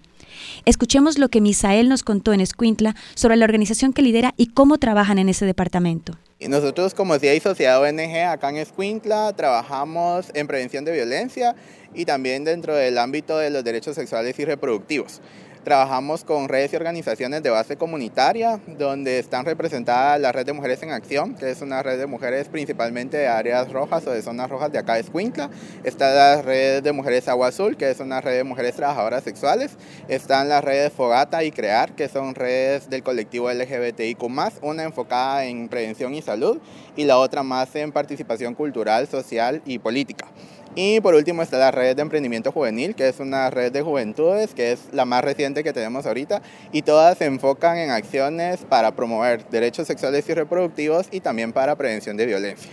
Speaker 1: Escuchemos lo que Misael nos contó en Escuintla sobre la organización que lidera y cómo trabajan en ese departamento.
Speaker 18: Nosotros como CIA y Sociedad ONG acá en Escuintla trabajamos en prevención de violencia y también dentro del ámbito de los derechos sexuales y reproductivos. Trabajamos con redes y organizaciones de base comunitaria, donde están representadas la Red de Mujeres en Acción, que es una red de mujeres principalmente de áreas rojas o de zonas rojas de acá de Escuintla. Está la Red de Mujeres Agua Azul, que es una red de mujeres trabajadoras sexuales. Están las redes Fogata y Crear, que son redes del colectivo LGBTIQ+, una enfocada en prevención y salud y la otra más en participación cultural, social y política. Y por último está la red de emprendimiento juvenil, que es una red de juventudes, que es la más reciente que tenemos ahorita, y todas se enfocan en acciones para promover derechos sexuales y reproductivos y también para prevención de violencia.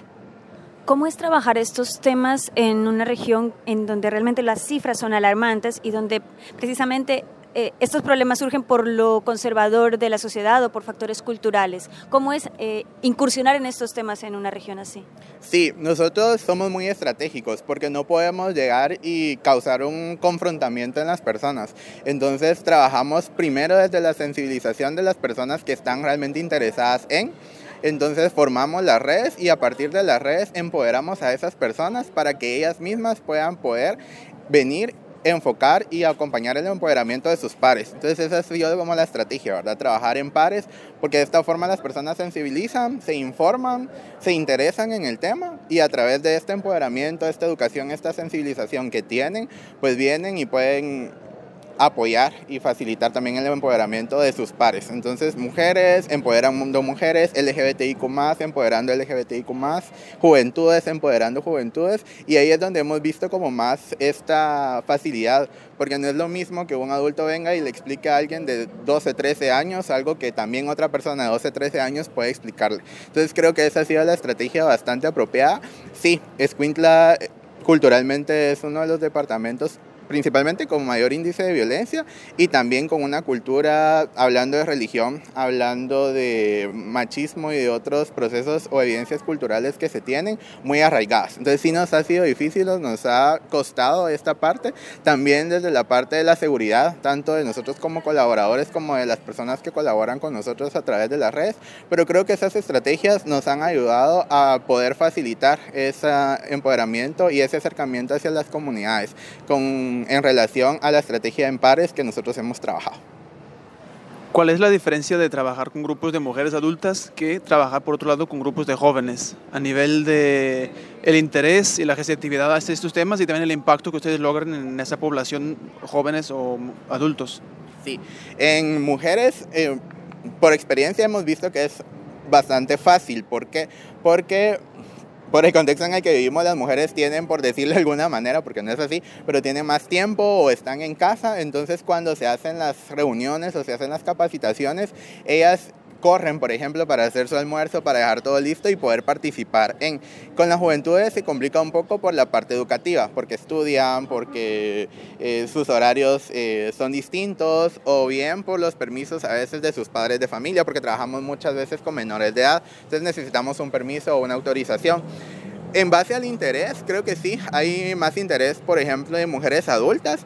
Speaker 1: ¿Cómo es trabajar estos temas en una región en donde realmente las cifras son alarmantes y donde precisamente eh, estos problemas surgen por lo conservador de la sociedad o por factores culturales. ¿Cómo es eh, incursionar en estos temas en una región así?
Speaker 18: Sí, nosotros somos muy estratégicos porque no podemos llegar y causar un confrontamiento en las personas. Entonces trabajamos primero desde la sensibilización de las personas que están realmente interesadas en entonces formamos las redes y a partir de las redes empoderamos a esas personas para que ellas mismas puedan poder venir enfocar y acompañar el empoderamiento de sus pares. Entonces esa ha sido como la estrategia, ¿verdad? Trabajar en pares, porque de esta forma las personas sensibilizan, se informan, se interesan en el tema y a través de este empoderamiento, esta educación, esta sensibilización que tienen, pues vienen y pueden apoyar y facilitar también el empoderamiento de sus pares. Entonces, mujeres, empoderando mujeres, LGBTIQ+, empoderando LGBTIQ+, juventudes, empoderando juventudes, y ahí es donde hemos visto como más esta facilidad, porque no es lo mismo que un adulto venga y le explique a alguien de 12, 13 años algo que también otra persona de 12, 13 años puede explicarle. Entonces, creo que esa ha sido la estrategia bastante apropiada. Sí, Escuintla eh, culturalmente es uno de los departamentos principalmente con mayor índice de violencia y también con una cultura hablando de religión, hablando de machismo y de otros procesos o evidencias culturales que se tienen muy arraigadas. Entonces sí nos ha sido difícil, nos ha costado esta parte, también desde la parte de la seguridad, tanto de nosotros como colaboradores como de las personas que colaboran con nosotros a través de las redes, pero creo que esas estrategias nos han ayudado a poder facilitar ese empoderamiento y ese acercamiento hacia las comunidades con en, relación a la estrategia en pares que nosotros hemos trabajado.
Speaker 19: ¿Cuál es la diferencia de trabajar con grupos de mujeres adultas que trabajar por otro lado con grupos de jóvenes a nivel de el interés y la receptividad a estos temas y también el impacto que ustedes logran en esa población jóvenes o adultos?
Speaker 18: Sí, en mujeres eh, por experiencia hemos visto que es bastante fácil. ¿Por qué? Porque por el contexto en el que vivimos, las mujeres tienen, por decirlo de alguna manera, porque no es así, pero tienen más tiempo o están en casa, entonces cuando se hacen las reuniones o se hacen las capacitaciones, ellas corren, por ejemplo, para hacer su almuerzo, para dejar todo listo y poder participar en. Con las juventudes se complica un poco por la parte educativa, porque estudian, porque eh, sus horarios eh, son distintos, o bien por los permisos a veces de sus padres de familia, porque trabajamos muchas veces con menores de edad, entonces necesitamos un permiso o una autorización. En base al interés, creo que sí, hay más interés, por ejemplo, de mujeres adultas,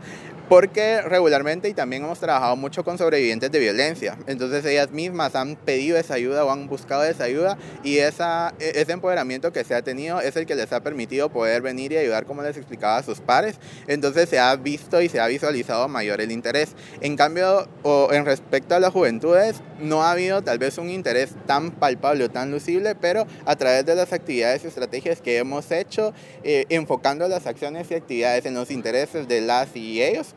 Speaker 18: porque regularmente y también hemos trabajado mucho con sobrevivientes de violencia. Entonces ellas mismas han pedido esa ayuda o han buscado esa ayuda y esa, e, ese empoderamiento que se ha tenido es el que les ha permitido poder venir y ayudar, como les explicaba, a sus pares. Entonces se ha visto y se ha visualizado mayor el interés. En cambio, o en respecto a las juventudes, no ha habido tal vez un interés tan palpable o tan lucible, pero a través de las actividades y estrategias que hemos hecho, eh, enfocando las acciones y actividades en los intereses de las y ellos,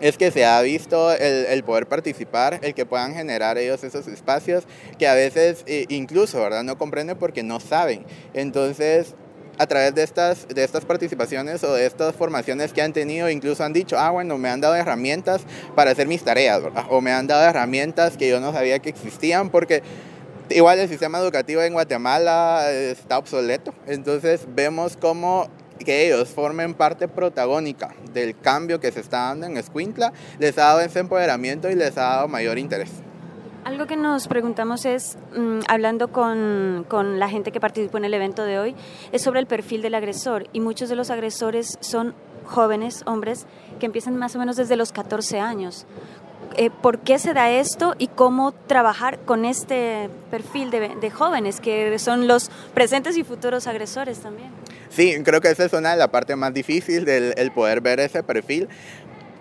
Speaker 18: es que se ha visto el, poder participar, el que puedan generar ellos esos espacios que a veces eh, incluso, ¿verdad? No comprenden porque no saben. Entonces, a través de estas, de estas participaciones o de estas formaciones que han tenido, incluso han dicho, ah, bueno, me han dado herramientas para hacer mis tareas. O me han dado herramientas que yo no sabía que existían porque igual el sistema educativo en Guatemala está obsoleto. Entonces vemos cómo que ellos formen parte protagónica del cambio que se está dando en Escuintla, les ha dado ese empoderamiento y les ha dado mayor interés.
Speaker 1: Algo que nos preguntamos es, mm, hablando con, con, la gente que participó en el evento de hoy, es sobre el perfil del agresor. Y muchos de los agresores son jóvenes, hombres, que empiezan más o menos desde los 14 años. Eh, ¿Por qué se da esto y cómo trabajar con este perfil de, de jóvenes que son los presentes y futuros agresores también?
Speaker 18: Sí, creo que esa es una de las partes más difíciles del el poder ver ese perfil,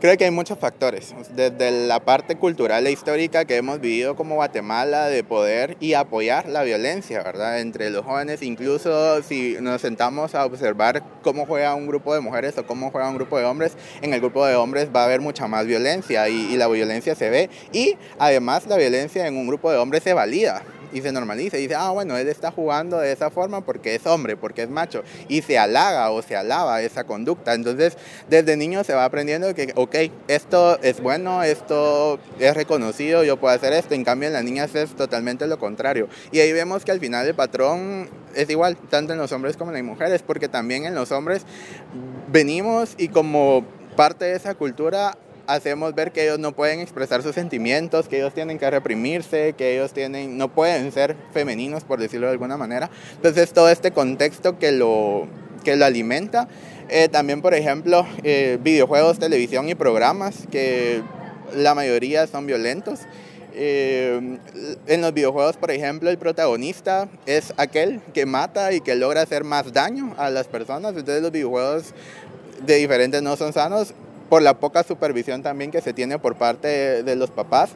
Speaker 18: Creo que hay muchos factores, desde la parte cultural e histórica que hemos vivido como Guatemala de poder y apoyar la violencia, ¿verdad? Entre los jóvenes, incluso si nos sentamos a observar cómo juega un grupo de mujeres o cómo juega un grupo de hombres, en el grupo de hombres va a haber mucha más violencia y, y la violencia se ve y además la violencia en un grupo de hombres se valida, y se normaliza y dice, ah, bueno, él está jugando de esa forma porque es hombre, porque es macho, y se halaga o se alaba esa conducta. Entonces, desde niño se va aprendiendo que, ok, esto es bueno, esto es reconocido, yo puedo hacer esto, en cambio en las niñas es totalmente lo contrario. Y ahí vemos que al final el patrón es igual, tanto en los hombres como en las mujeres, porque también en los hombres venimos y como parte de esa cultura hacemos ver que ellos no pueden expresar sus sentimientos, que ellos tienen que reprimirse, que ellos tienen, no pueden ser femeninos, por decirlo de alguna manera. Entonces, todo este contexto que lo, que lo alimenta. Eh, también, por ejemplo, eh, videojuegos, televisión y programas, que la mayoría son violentos. Eh, en los videojuegos, por ejemplo, el protagonista es aquel que mata y que logra hacer más daño a las personas. Entonces los videojuegos de diferentes no son sanos por la poca supervisión también que se tiene por parte de, los papás.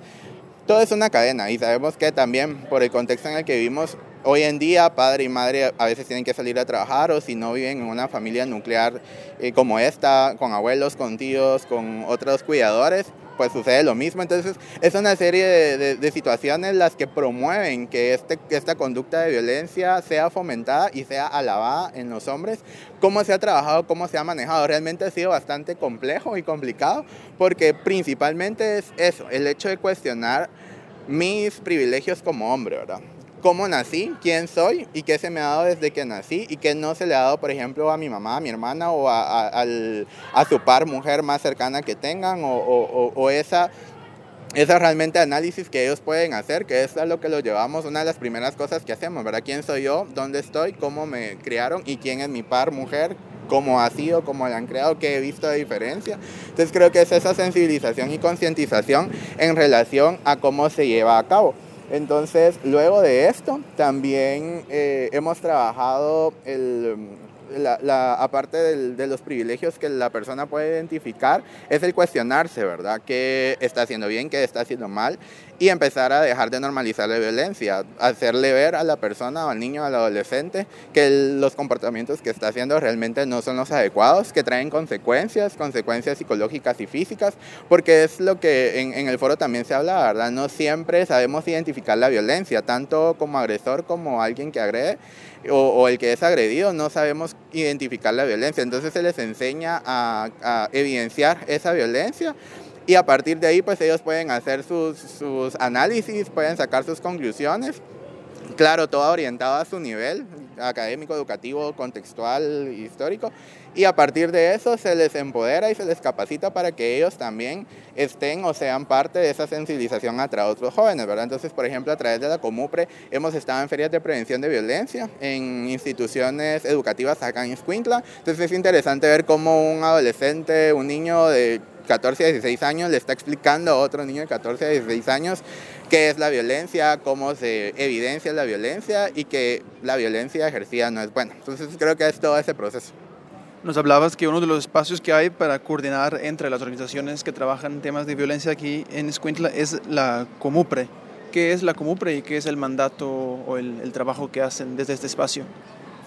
Speaker 18: Todo es una cadena y sabemos que también por el contexto en el que vivimos hoy en día, padre y madre a veces tienen que salir a trabajar o si no viven en una familia nuclear eh, como esta, con abuelos, con tíos, con otros cuidadores, pues sucede lo mismo. Entonces es una serie de, situaciones las que promueven que este, esta conducta de violencia sea fomentada y sea alabada en los hombres. Cómo se ha trabajado, cómo se ha manejado. Realmente ha sido bastante complejo y complicado porque principalmente es eso, el hecho de cuestionar mis privilegios como hombre, ¿verdad? Cómo nací, quién soy y qué se me ha dado desde que nací y qué no se le ha dado, por ejemplo, a mi mamá, a mi hermana o a, su par mujer más cercana que tengan o, esa esa realmente análisis que ellos pueden hacer, que es a lo que lo llevamos, una de las primeras cosas que hacemos, ¿verdad? ¿Quién soy yo? ¿Dónde estoy? ¿Cómo me criaron? ¿Y quién es mi par mujer? ¿Cómo ha sido? ¿Cómo la han creado? ¿Qué he visto de diferencia? Entonces creo que es esa sensibilización y concientización en relación a cómo se lleva a cabo. Entonces, luego de esto, también eh, hemos trabajado el la, aparte de los privilegios que la persona puede identificar, es el cuestionarse, ¿verdad? ¿Qué está haciendo bien, qué está haciendo mal? Y empezar a dejar de normalizar la violencia, hacerle ver a la persona, al niño, al adolescente, que los comportamientos que está haciendo realmente no son los adecuados, que traen consecuencias, consecuencias psicológicas y físicas, porque es lo que en, en el foro también se habla, ¿verdad? No siempre sabemos identificar la violencia, tanto como agresor como alguien que agrede o, el que es agredido, no sabemos identificar la violencia. Entonces se les enseña a, evidenciar esa violencia y a partir de ahí pues ellos pueden hacer sus, sus análisis, pueden sacar sus conclusiones. Claro, todo orientado a su nivel académico, educativo, contextual, histórico, y a partir de eso se les empodera y se les capacita para que ellos también estén o sean parte de esa sensibilización a otros jóvenes, ¿verdad? Entonces, por ejemplo, a través de la Comupre hemos estado en ferias de prevención de violencia en instituciones educativas acá en Escuintla. Entonces es interesante ver cómo un adolescente, un niño de 14 a 16 años le está explicando a otro niño de 14 a 16 años qué es la violencia, cómo se evidencia la violencia y que la violencia ejercida no es buena. Entonces creo que es todo ese proceso.
Speaker 19: Nos hablabas que uno de los espacios que hay para coordinar entre las organizaciones que trabajan temas de violencia aquí en Escuintla es la Comupre. ¿Qué es la Comupre y qué es el mandato o el, el trabajo que hacen desde este espacio?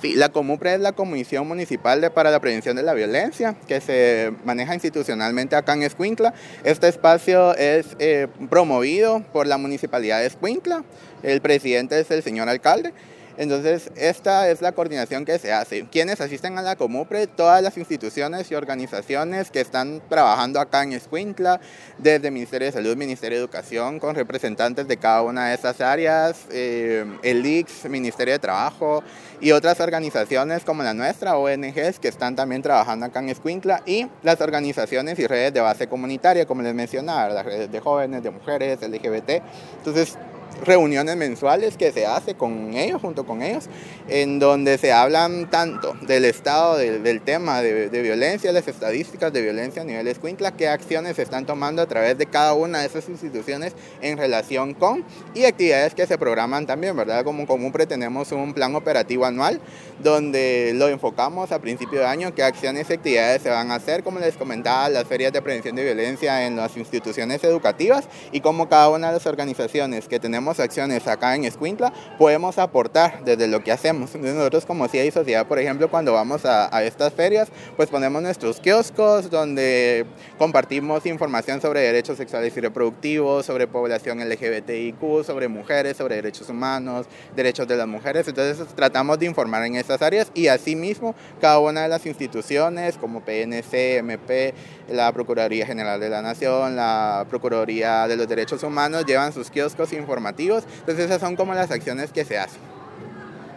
Speaker 18: Sí, la Comupre es la Comisión Municipal de, para la Prevención de la Violencia, que se maneja institucionalmente acá en Escuintla. Este espacio es eh, promovido por la Municipalidad de Escuintla. El presidente es el señor alcalde entonces, esta es la coordinación que se hace. Quienes asisten a la Comupre, todas las instituciones y organizaciones que están trabajando acá en Escuintla, desde Ministerio de Salud, Ministerio de Educación, con representantes de cada una de esas áreas, eh, el IX, Ministerio de Trabajo y otras organizaciones como la nuestra, ONGs, que están también trabajando acá en Escuintla, y las organizaciones y redes de base comunitaria, como les mencionaba, las redes de jóvenes, de mujeres, LGBT. Entonces, reuniones mensuales que se hace con ellos, junto con ellos, en donde se hablan tanto del estado del tema de, violencia, las estadísticas de violencia a nivel escuincla, qué acciones se están tomando a través de cada una de esas instituciones en relación con y actividades que se programan también, ¿verdad? Como común pretendemos un plan operativo anual donde lo enfocamos a principio de año, qué acciones y actividades se van a hacer, como les comentaba, las ferias de prevención de violencia en las instituciones educativas y cómo cada una de las organizaciones que tenemos acciones acá en Escuintla, podemos aportar desde lo que hacemos. Nosotros como CIA y Sociedad, por ejemplo, cuando vamos a, estas ferias, pues ponemos nuestros kioscos donde compartimos información sobre derechos sexuales y reproductivos, sobre población LGBTIQ, sobre mujeres, sobre derechos humanos, derechos de las mujeres. Entonces tratamos de informar en estas áreas y asimismo cada una de las instituciones como PNC, MP, la Procuraduría General de la Nación, la Procuraduría de los Derechos Humanos llevan sus kioscos informativos entonces esas son como las acciones que se hacen.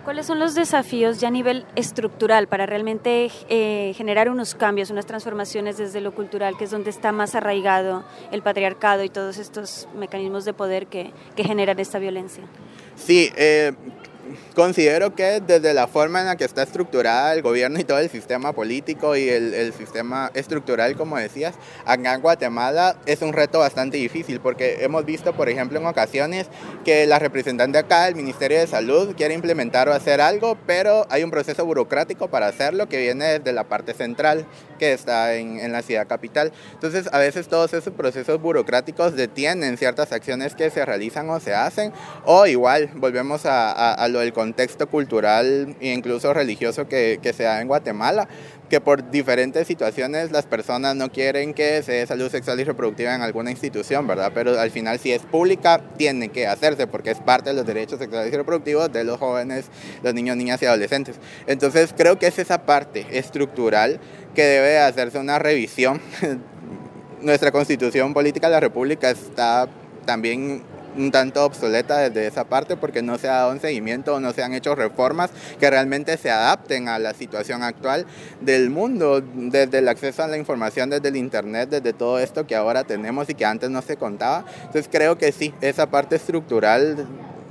Speaker 1: ¿Cuáles son los desafíos ya a nivel estructural para realmente eh, generar unos cambios, unas transformaciones desde lo cultural, que es donde está más arraigado el patriarcado y todos estos mecanismos de poder que, que generan esta violencia?
Speaker 18: Sí, eh, considero que desde la forma en la que está estructurada el gobierno y todo el sistema político y el, el, sistema estructural, como decías, acá en Guatemala es un reto bastante difícil porque hemos visto, por ejemplo, en ocasiones que la representante acá del Ministerio de Salud quiere implementar o hacer algo, pero hay un proceso burocrático para hacerlo que viene desde la parte central que está en, en la ciudad capital. Entonces, a veces todos esos procesos burocráticos detienen ciertas acciones que se realizan o se hacen, o igual volvemos a, a, a lo del contexto cultural e incluso religioso que, que se da en Guatemala, que por diferentes situaciones las personas no quieren que se dé salud sexual y reproductiva en alguna institución, ¿verdad? Pero al final si es pública, tiene que hacerse porque es parte de los derechos sexuales y reproductivos de los jóvenes, los niños, niñas y adolescentes. Entonces creo que es esa parte estructural que debe hacerse una revisión. [LAUGHS] Nuestra constitución política de la República está también un tanto obsoleta desde esa parte porque no se ha dado un seguimiento no se han hecho reformas que realmente se adapten a la situación actual del mundo, desde el acceso a la información, desde el Internet, desde todo esto que ahora tenemos y que antes no se contaba. Entonces creo que sí, esa parte estructural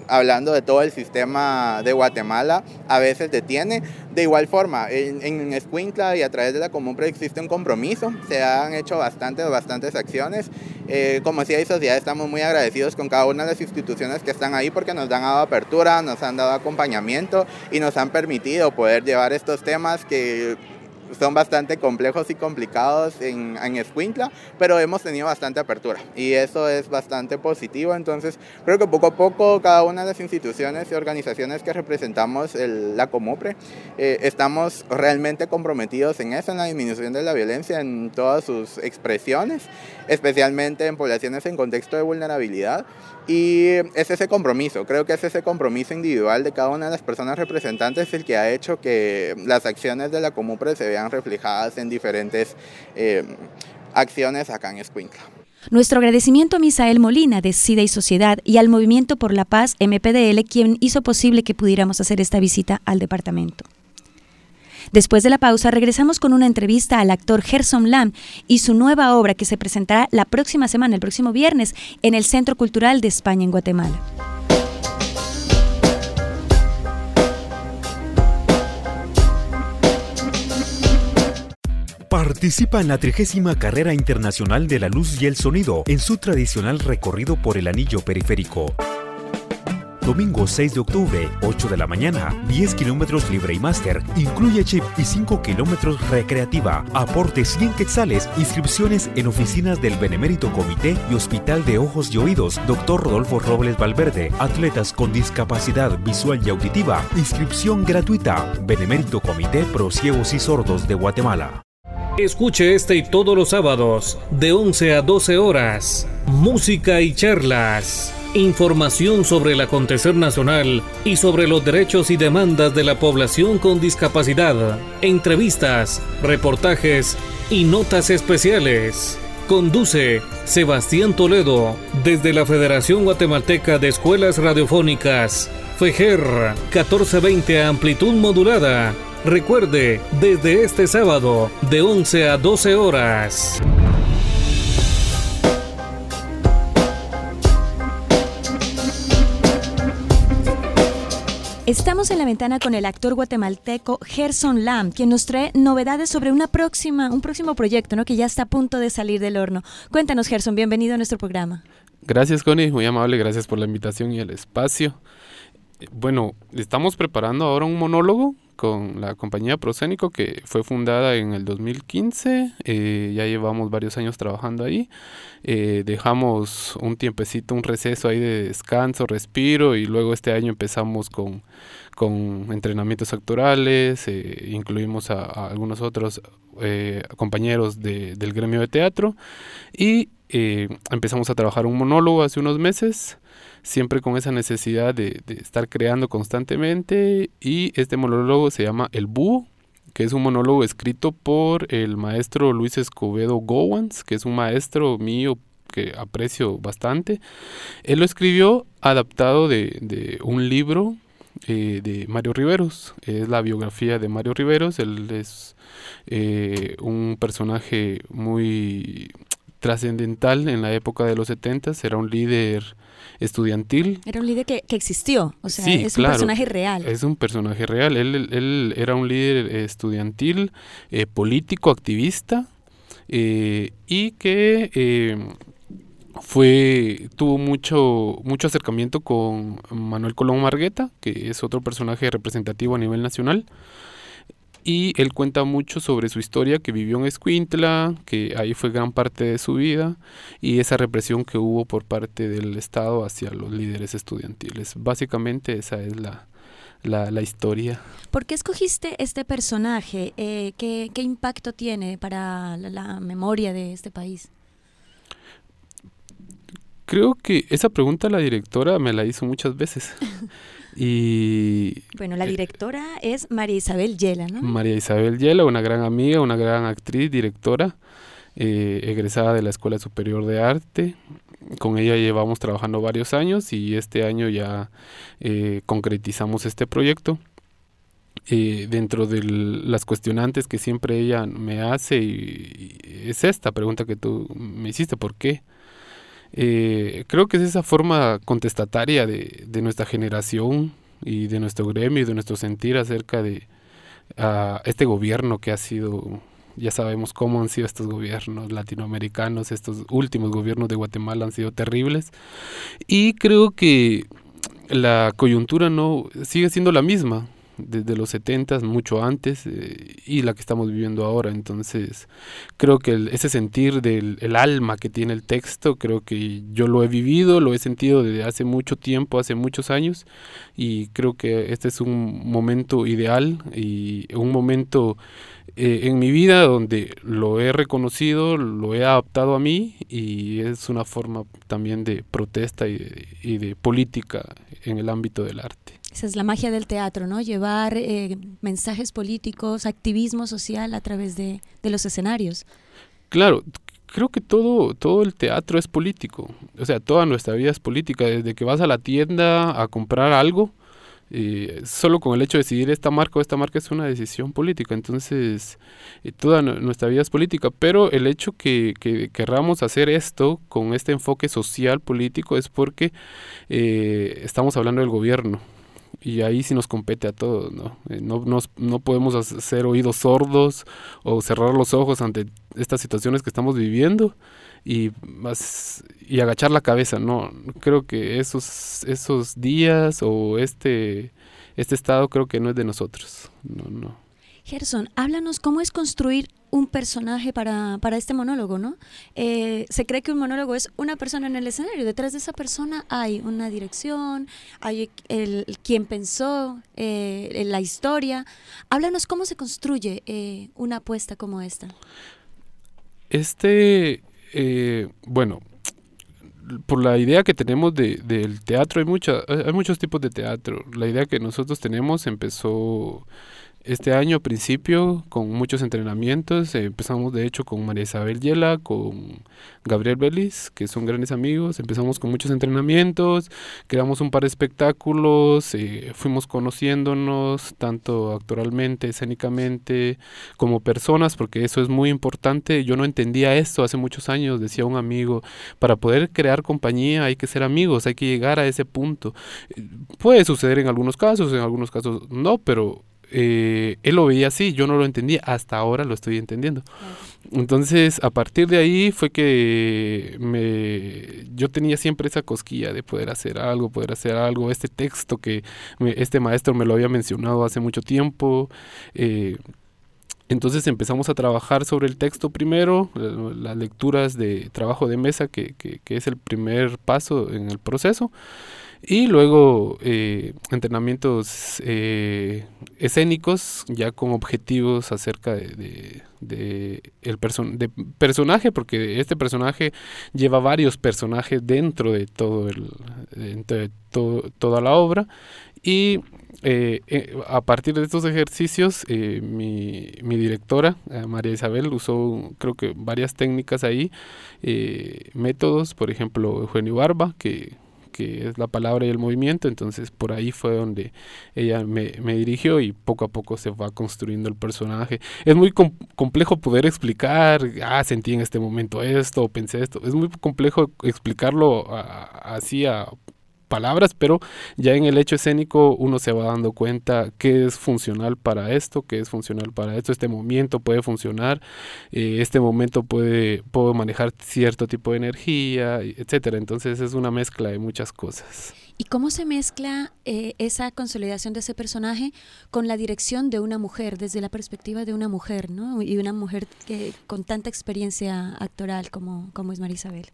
Speaker 18: hablando de todo el sistema de Guatemala, a veces detiene. De igual forma, en, en Escuintla y a través de la Común existe un compromiso, se han hecho bastantes, bastantes acciones. Eh, como si hay sociedad, estamos muy agradecidos con cada una de las instituciones que están ahí porque nos han dado apertura, nos han dado acompañamiento y nos han permitido poder llevar estos temas que son bastante complejos y complicados en, en Escuintla, pero hemos tenido bastante apertura y eso es bastante positivo. Entonces, creo que poco a poco cada una de las instituciones y organizaciones que representamos el, la Comupre eh, estamos realmente comprometidos en eso, en la disminución de la violencia en todas sus expresiones, especialmente en poblaciones en contexto de vulnerabilidad. Y es ese compromiso, creo que es ese compromiso individual de cada una de las personas representantes el que ha hecho que las acciones de la Comupre se vean reflejadas en diferentes eh, acciones acá en Escuintla.
Speaker 1: Nuestro agradecimiento a Misael Molina de SIDA y Sociedad y al Movimiento por la Paz MPDL, quien hizo posible que pudiéramos hacer esta visita al departamento. Después de la pausa, regresamos con una entrevista al actor Gerson Lam y su nueva obra que se presentará la próxima semana, el próximo viernes, en el Centro Cultural de España en Guatemala.
Speaker 11: Participa en la trigésima carrera internacional de la luz y el sonido en su tradicional recorrido por el anillo periférico. Domingo 6 de octubre, 8 de la mañana, 10 kilómetros libre y máster, incluye chip y 5 kilómetros recreativa, aporte 100 quetzales, inscripciones en oficinas del Benemérito Comité y Hospital de Ojos y Oídos, Dr. Rodolfo Robles Valverde, atletas con discapacidad visual y auditiva, inscripción gratuita, Benemérito Comité Pro Ciegos y Sordos de Guatemala.
Speaker 10: Escuche este y todos los sábados, de 11 a 12 horas, música y charlas información sobre el acontecer nacional y sobre los derechos y demandas de la población con discapacidad, entrevistas, reportajes y notas especiales. Conduce Sebastián Toledo desde la Federación Guatemalteca de Escuelas Radiofónicas, FEGER 1420 amplitud modulada. Recuerde, desde este sábado, de 11 a 12 horas.
Speaker 1: Estamos en la ventana con el actor guatemalteco Gerson Lam, quien nos trae novedades sobre una próxima, un próximo proyecto, ¿no? Que ya está a punto de salir del horno. Cuéntanos, Gerson, bienvenido a nuestro programa.
Speaker 20: Gracias, Connie, muy amable, gracias por la invitación y el espacio. Bueno, estamos preparando ahora un monólogo con la compañía Procénico que fue fundada en el 2015. Eh, ya llevamos varios años trabajando ahí. Eh, dejamos un tiempecito, un receso ahí de descanso, respiro y luego este año empezamos con, con entrenamientos actorales. Eh, incluimos a, algunos otros compañeros del gremio de teatro y empezamos a trabajar un monólogo hace unos meses siempre con esa necesidad de, estar creando constantemente y este monólogo se llama El Búho, que es un monólogo escrito por el maestro Luis Escobedo Gowans, que es un maestro mío que aprecio bastante. Él lo escribió adaptado de, un libro eh, de Mario Riveros. Es la biografía de Mario Riveros. Él es eh, un personaje muy trascendental en la época de los 70. Era un líder estudiantil.
Speaker 1: Era un líder que, existió, o sea, es un personaje real.
Speaker 20: Es un personaje real. Él, él era un líder estudiantil, eh, político, activista, eh, y que eh, fue tuvo mucho mucho acercamiento con Manuel Colón Margueta, que es otro personaje representativo a nivel nacional y él cuenta mucho sobre su historia que vivió en Escuintla, que ahí fue gran parte de su vida y esa represión que hubo por parte del Estado hacia los líderes estudiantiles. Básicamente esa es la, la, historia.
Speaker 1: ¿Por qué escogiste este personaje? Eh, ¿qué, ¿qué, impacto tiene para la memoria de este país?
Speaker 20: Creo que esa pregunta la directora me la hizo muchas veces. [LAUGHS] Y,
Speaker 1: bueno, la eh, directora es María Isabel Yela, ¿no?
Speaker 20: María Isabel Yela, una gran amiga, una gran actriz, directora, eh, egresada de la Escuela Superior de Arte. Con ella llevamos trabajando varios años y este año ya eh, concretizamos este proyecto. dentro de las cuestionantes que siempre ella me hace, y, es esta pregunta que tú me hiciste, ¿por qué? Eh, creo que es esa forma contestataria de, nuestra generación y de nuestro gremio y de nuestro sentir acerca de este gobierno que ha sido, ya sabemos cómo han sido estos gobiernos latinoamericanos, estos últimos gobiernos de Guatemala han sido terribles. Y creo que la coyuntura no sigue siendo la misma desde los 70, mucho antes, eh, y la que estamos viviendo ahora. Entonces, creo que ese sentir del el alma que tiene el texto, creo que yo lo he vivido, lo he sentido desde hace mucho tiempo, hace muchos años, y creo que este es un momento ideal y un momento eh, en mi vida donde lo he reconocido, lo he adaptado a mí y es una forma también de protesta y y de política en el ámbito del arte.
Speaker 1: Esa es la magia del teatro, ¿no? Llevar eh, mensajes políticos, activismo social a través de, los escenarios.
Speaker 20: Claro, creo que todo, todo el teatro es político. O sea, toda nuestra vida es política. Desde que vas a la tienda a comprar algo, eh, solo con el hecho de decidir esta marca o esta marca es una decisión política. Entonces, eh, toda nuestra vida es política. Pero el hecho que, que querramos hacer esto con este enfoque social político es porque estamos hablando del gobierno y ahí sí nos compete a todos, ¿no? Eh, no, no podemos hacer oídos sordos o cerrar los ojos ante estas situaciones que estamos viviendo y, más, y agachar la cabeza, no, creo que esos, esos días o este, este estado creo que no es de nosotros, no, no.
Speaker 1: Gerson, háblanos cómo es construir un personaje para, para este monólogo, ¿no? Eh, se cree que un monólogo es una persona en el escenario, detrás de esa persona hay una dirección, hay el, quien pensó, eh, la historia. Háblanos cómo se construye eh, una apuesta como esta.
Speaker 20: Este eh, bueno, por la idea que tenemos de, del teatro, hay, mucha, hay muchos tipos de teatro. La idea que nosotros tenemos empezó este año, principio, con muchos entrenamientos, eh, empezamos de hecho con María Isabel Yela, con Gabriel Belis, que son grandes amigos, empezamos con muchos entrenamientos, creamos un par de espectáculos, eh, fuimos conociéndonos tanto actoralmente, escénicamente, como personas, porque eso es muy importante. Yo no entendía esto hace muchos años, decía un amigo, para poder crear compañía hay que ser amigos, hay que llegar a ese punto. Eh, puede suceder en algunos casos, en algunos casos no, pero eh, él lo veía así, yo no lo entendía, hasta ahora lo estoy entendiendo. Entonces, a partir de ahí fue que me, yo tenía siempre esa cosquilla de poder hacer algo, poder hacer algo. Este texto que este maestro me lo había mencionado hace mucho tiempo. Eh, entonces empezamos a trabajar sobre el texto primero, las lecturas de trabajo de mesa, que, que, que es el primer paso en el proceso. Y luego eh, entrenamientos eh, escénicos, ya con objetivos acerca de, el de personaje, porque este personaje lleva varios personajes dentro de todo el, dentro de toda la obra. Y eh, a partir de estos ejercicios, mi, mi, directora, María Isabel, usó creo que varias técnicas ahí, métodos, por ejemplo, Eugenio Barba, que que es la palabra y el movimiento, entonces por ahí fue donde ella me, dirigió y poco a poco se va construyendo el personaje. Es muy complejo poder explicar, ah, sentí en este momento esto, pensé esto, es muy complejo explicarlo así a palabras, pero ya en el hecho escénico uno se va dando cuenta qué es funcional para esto, qué es funcional para esto, este momento puede funcionar, eh, este momento puede puedo manejar cierto tipo de energía, etcétera. Entonces es una mezcla de muchas cosas.
Speaker 1: ¿Y cómo se mezcla eh, esa consolidación de ese personaje con la dirección de una mujer, desde la perspectiva de una mujer, ¿no? Y una mujer que, con tanta experiencia actoral como, como es Marisabel.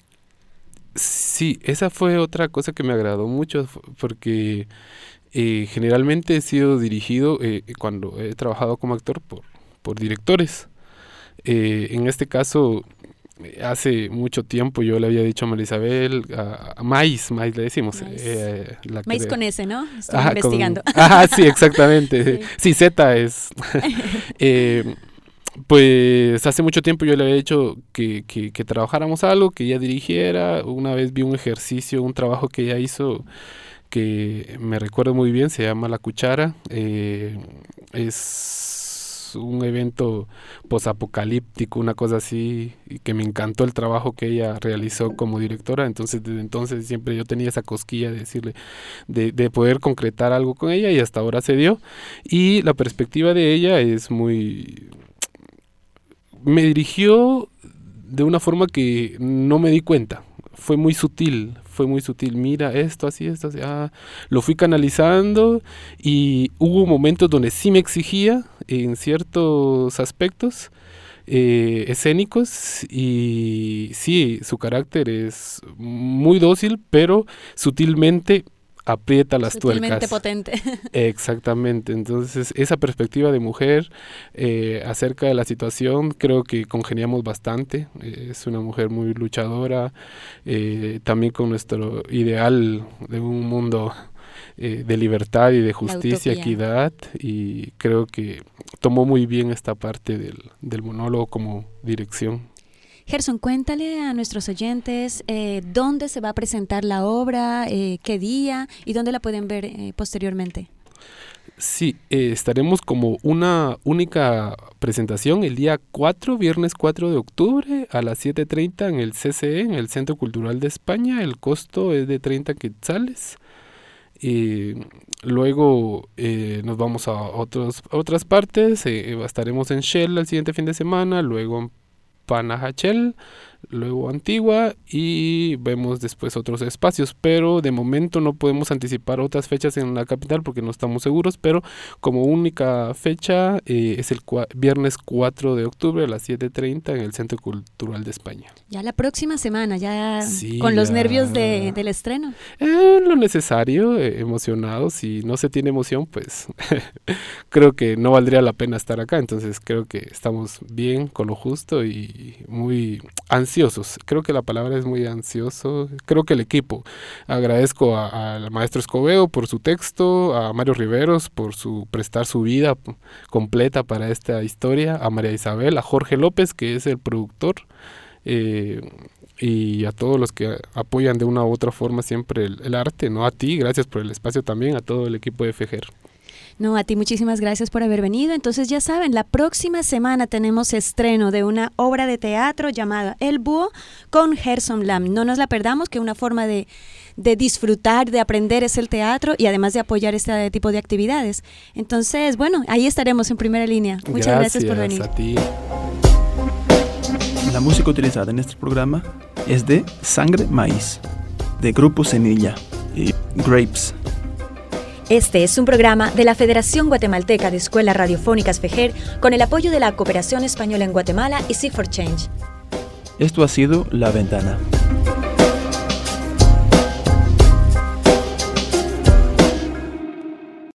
Speaker 20: Sí, esa fue otra cosa que me agradó mucho porque eh, generalmente he sido dirigido eh, cuando he trabajado como actor por, por directores. Eh, en este caso, hace mucho tiempo yo le había dicho a Marisabel, a, a Mais, Mais le decimos.
Speaker 1: Mais, con ese, ¿no? Estoy investigando. [LAUGHS]
Speaker 20: ajá, sí, exactamente. [LAUGHS] sí, Z es. [LAUGHS] pues hace mucho tiempo yo le había dicho que, que, trabajáramos algo, que ella dirigiera. Una vez vi un ejercicio, un trabajo que ella hizo que me recuerdo muy bien, se llama La Cuchara. Eh, es un evento posapocalíptico, una cosa así, y que me encantó el trabajo que ella realizó como directora. Entonces, desde entonces siempre yo tenía esa cosquilla de decirle, de, de poder concretar algo con ella y hasta ahora se dio. Y la perspectiva de ella es muy me dirigió de una forma que no me di cuenta. Fue muy sutil, fue muy sutil. Mira, esto, así, esto, así. Ah, lo fui canalizando y hubo momentos donde sí me exigía en ciertos aspectos eh, escénicos y sí, su carácter es muy dócil, pero sutilmente aprieta las tuercas.
Speaker 1: potente. [LAUGHS]
Speaker 20: Exactamente. Entonces, esa perspectiva de mujer eh, acerca de la situación, creo que congeniamos bastante. es una mujer muy luchadora, eh, también con nuestro ideal de un mundo eh, de libertad y de justicia, equidad, y creo que tomó muy bien esta parte del, del monólogo como dirección.
Speaker 1: Gerson, cuéntale a nuestros oyentes eh, dónde se va a presentar la obra, eh, qué día y dónde la pueden ver eh, posteriormente.
Speaker 20: Sí, estaremos como una única presentación el día 4, viernes 4 de octubre a las 7.30 en el CCE, en el Centro Cultural de España. El costo es de 30 quetzales. Luego nos vamos a otros, otras partes. Estaremos en Shell el siguiente fin de semana, luego en Panajachel, luego Antigua y vemos después otros espacios, pero de momento no podemos anticipar otras fechas en la capital porque no estamos seguros, pero como única fecha eh, es el viernes 4 de octubre a las 7.30 en el Centro Cultural de España.
Speaker 1: Ya la próxima semana, ya con los nervios de, del estreno.
Speaker 20: Eh, lo necesario, eh, emocionados, si no se tiene emoción, pues [LAUGHS] creo que no valdría la pena estar acá, entonces creo que estamos bien con lo justo y muy ansiosos ansiosos. Creo que la palabra es muy ansioso. Creo que el equipo. Agradezco al maestro Escobedo por su texto, a Mario Riveros por su prestar su vida completa para esta historia, a María Isabel, a Jorge López, que es el productor. Eh, y a todos los que apoyan de una u otra forma siempre el, arte, ¿no? A ti, gracias por el espacio también, a todo el equipo de FEGER.
Speaker 1: No, a ti muchísimas gracias por haber venido. Entonces ya saben, la próxima semana tenemos estreno de una obra de teatro llamada El Búho con Gerson Lam. No nos la perdamos, que una forma de, disfrutar, de aprender es el teatro y además de apoyar este tipo de actividades. Entonces, bueno, ahí estaremos en primera línea. Muchas gracias, por venir.
Speaker 20: A ti.
Speaker 21: La música utilizada en este programa es de Sangre Maíz, de Grupo Semilla y Grapes
Speaker 1: este es un programa de la Federación Guatemalteca de Escuelas Radiofónicas FEGER con el apoyo de la Cooperación Española en Guatemala y Sea for Change.
Speaker 21: Esto ha sido La Ventana.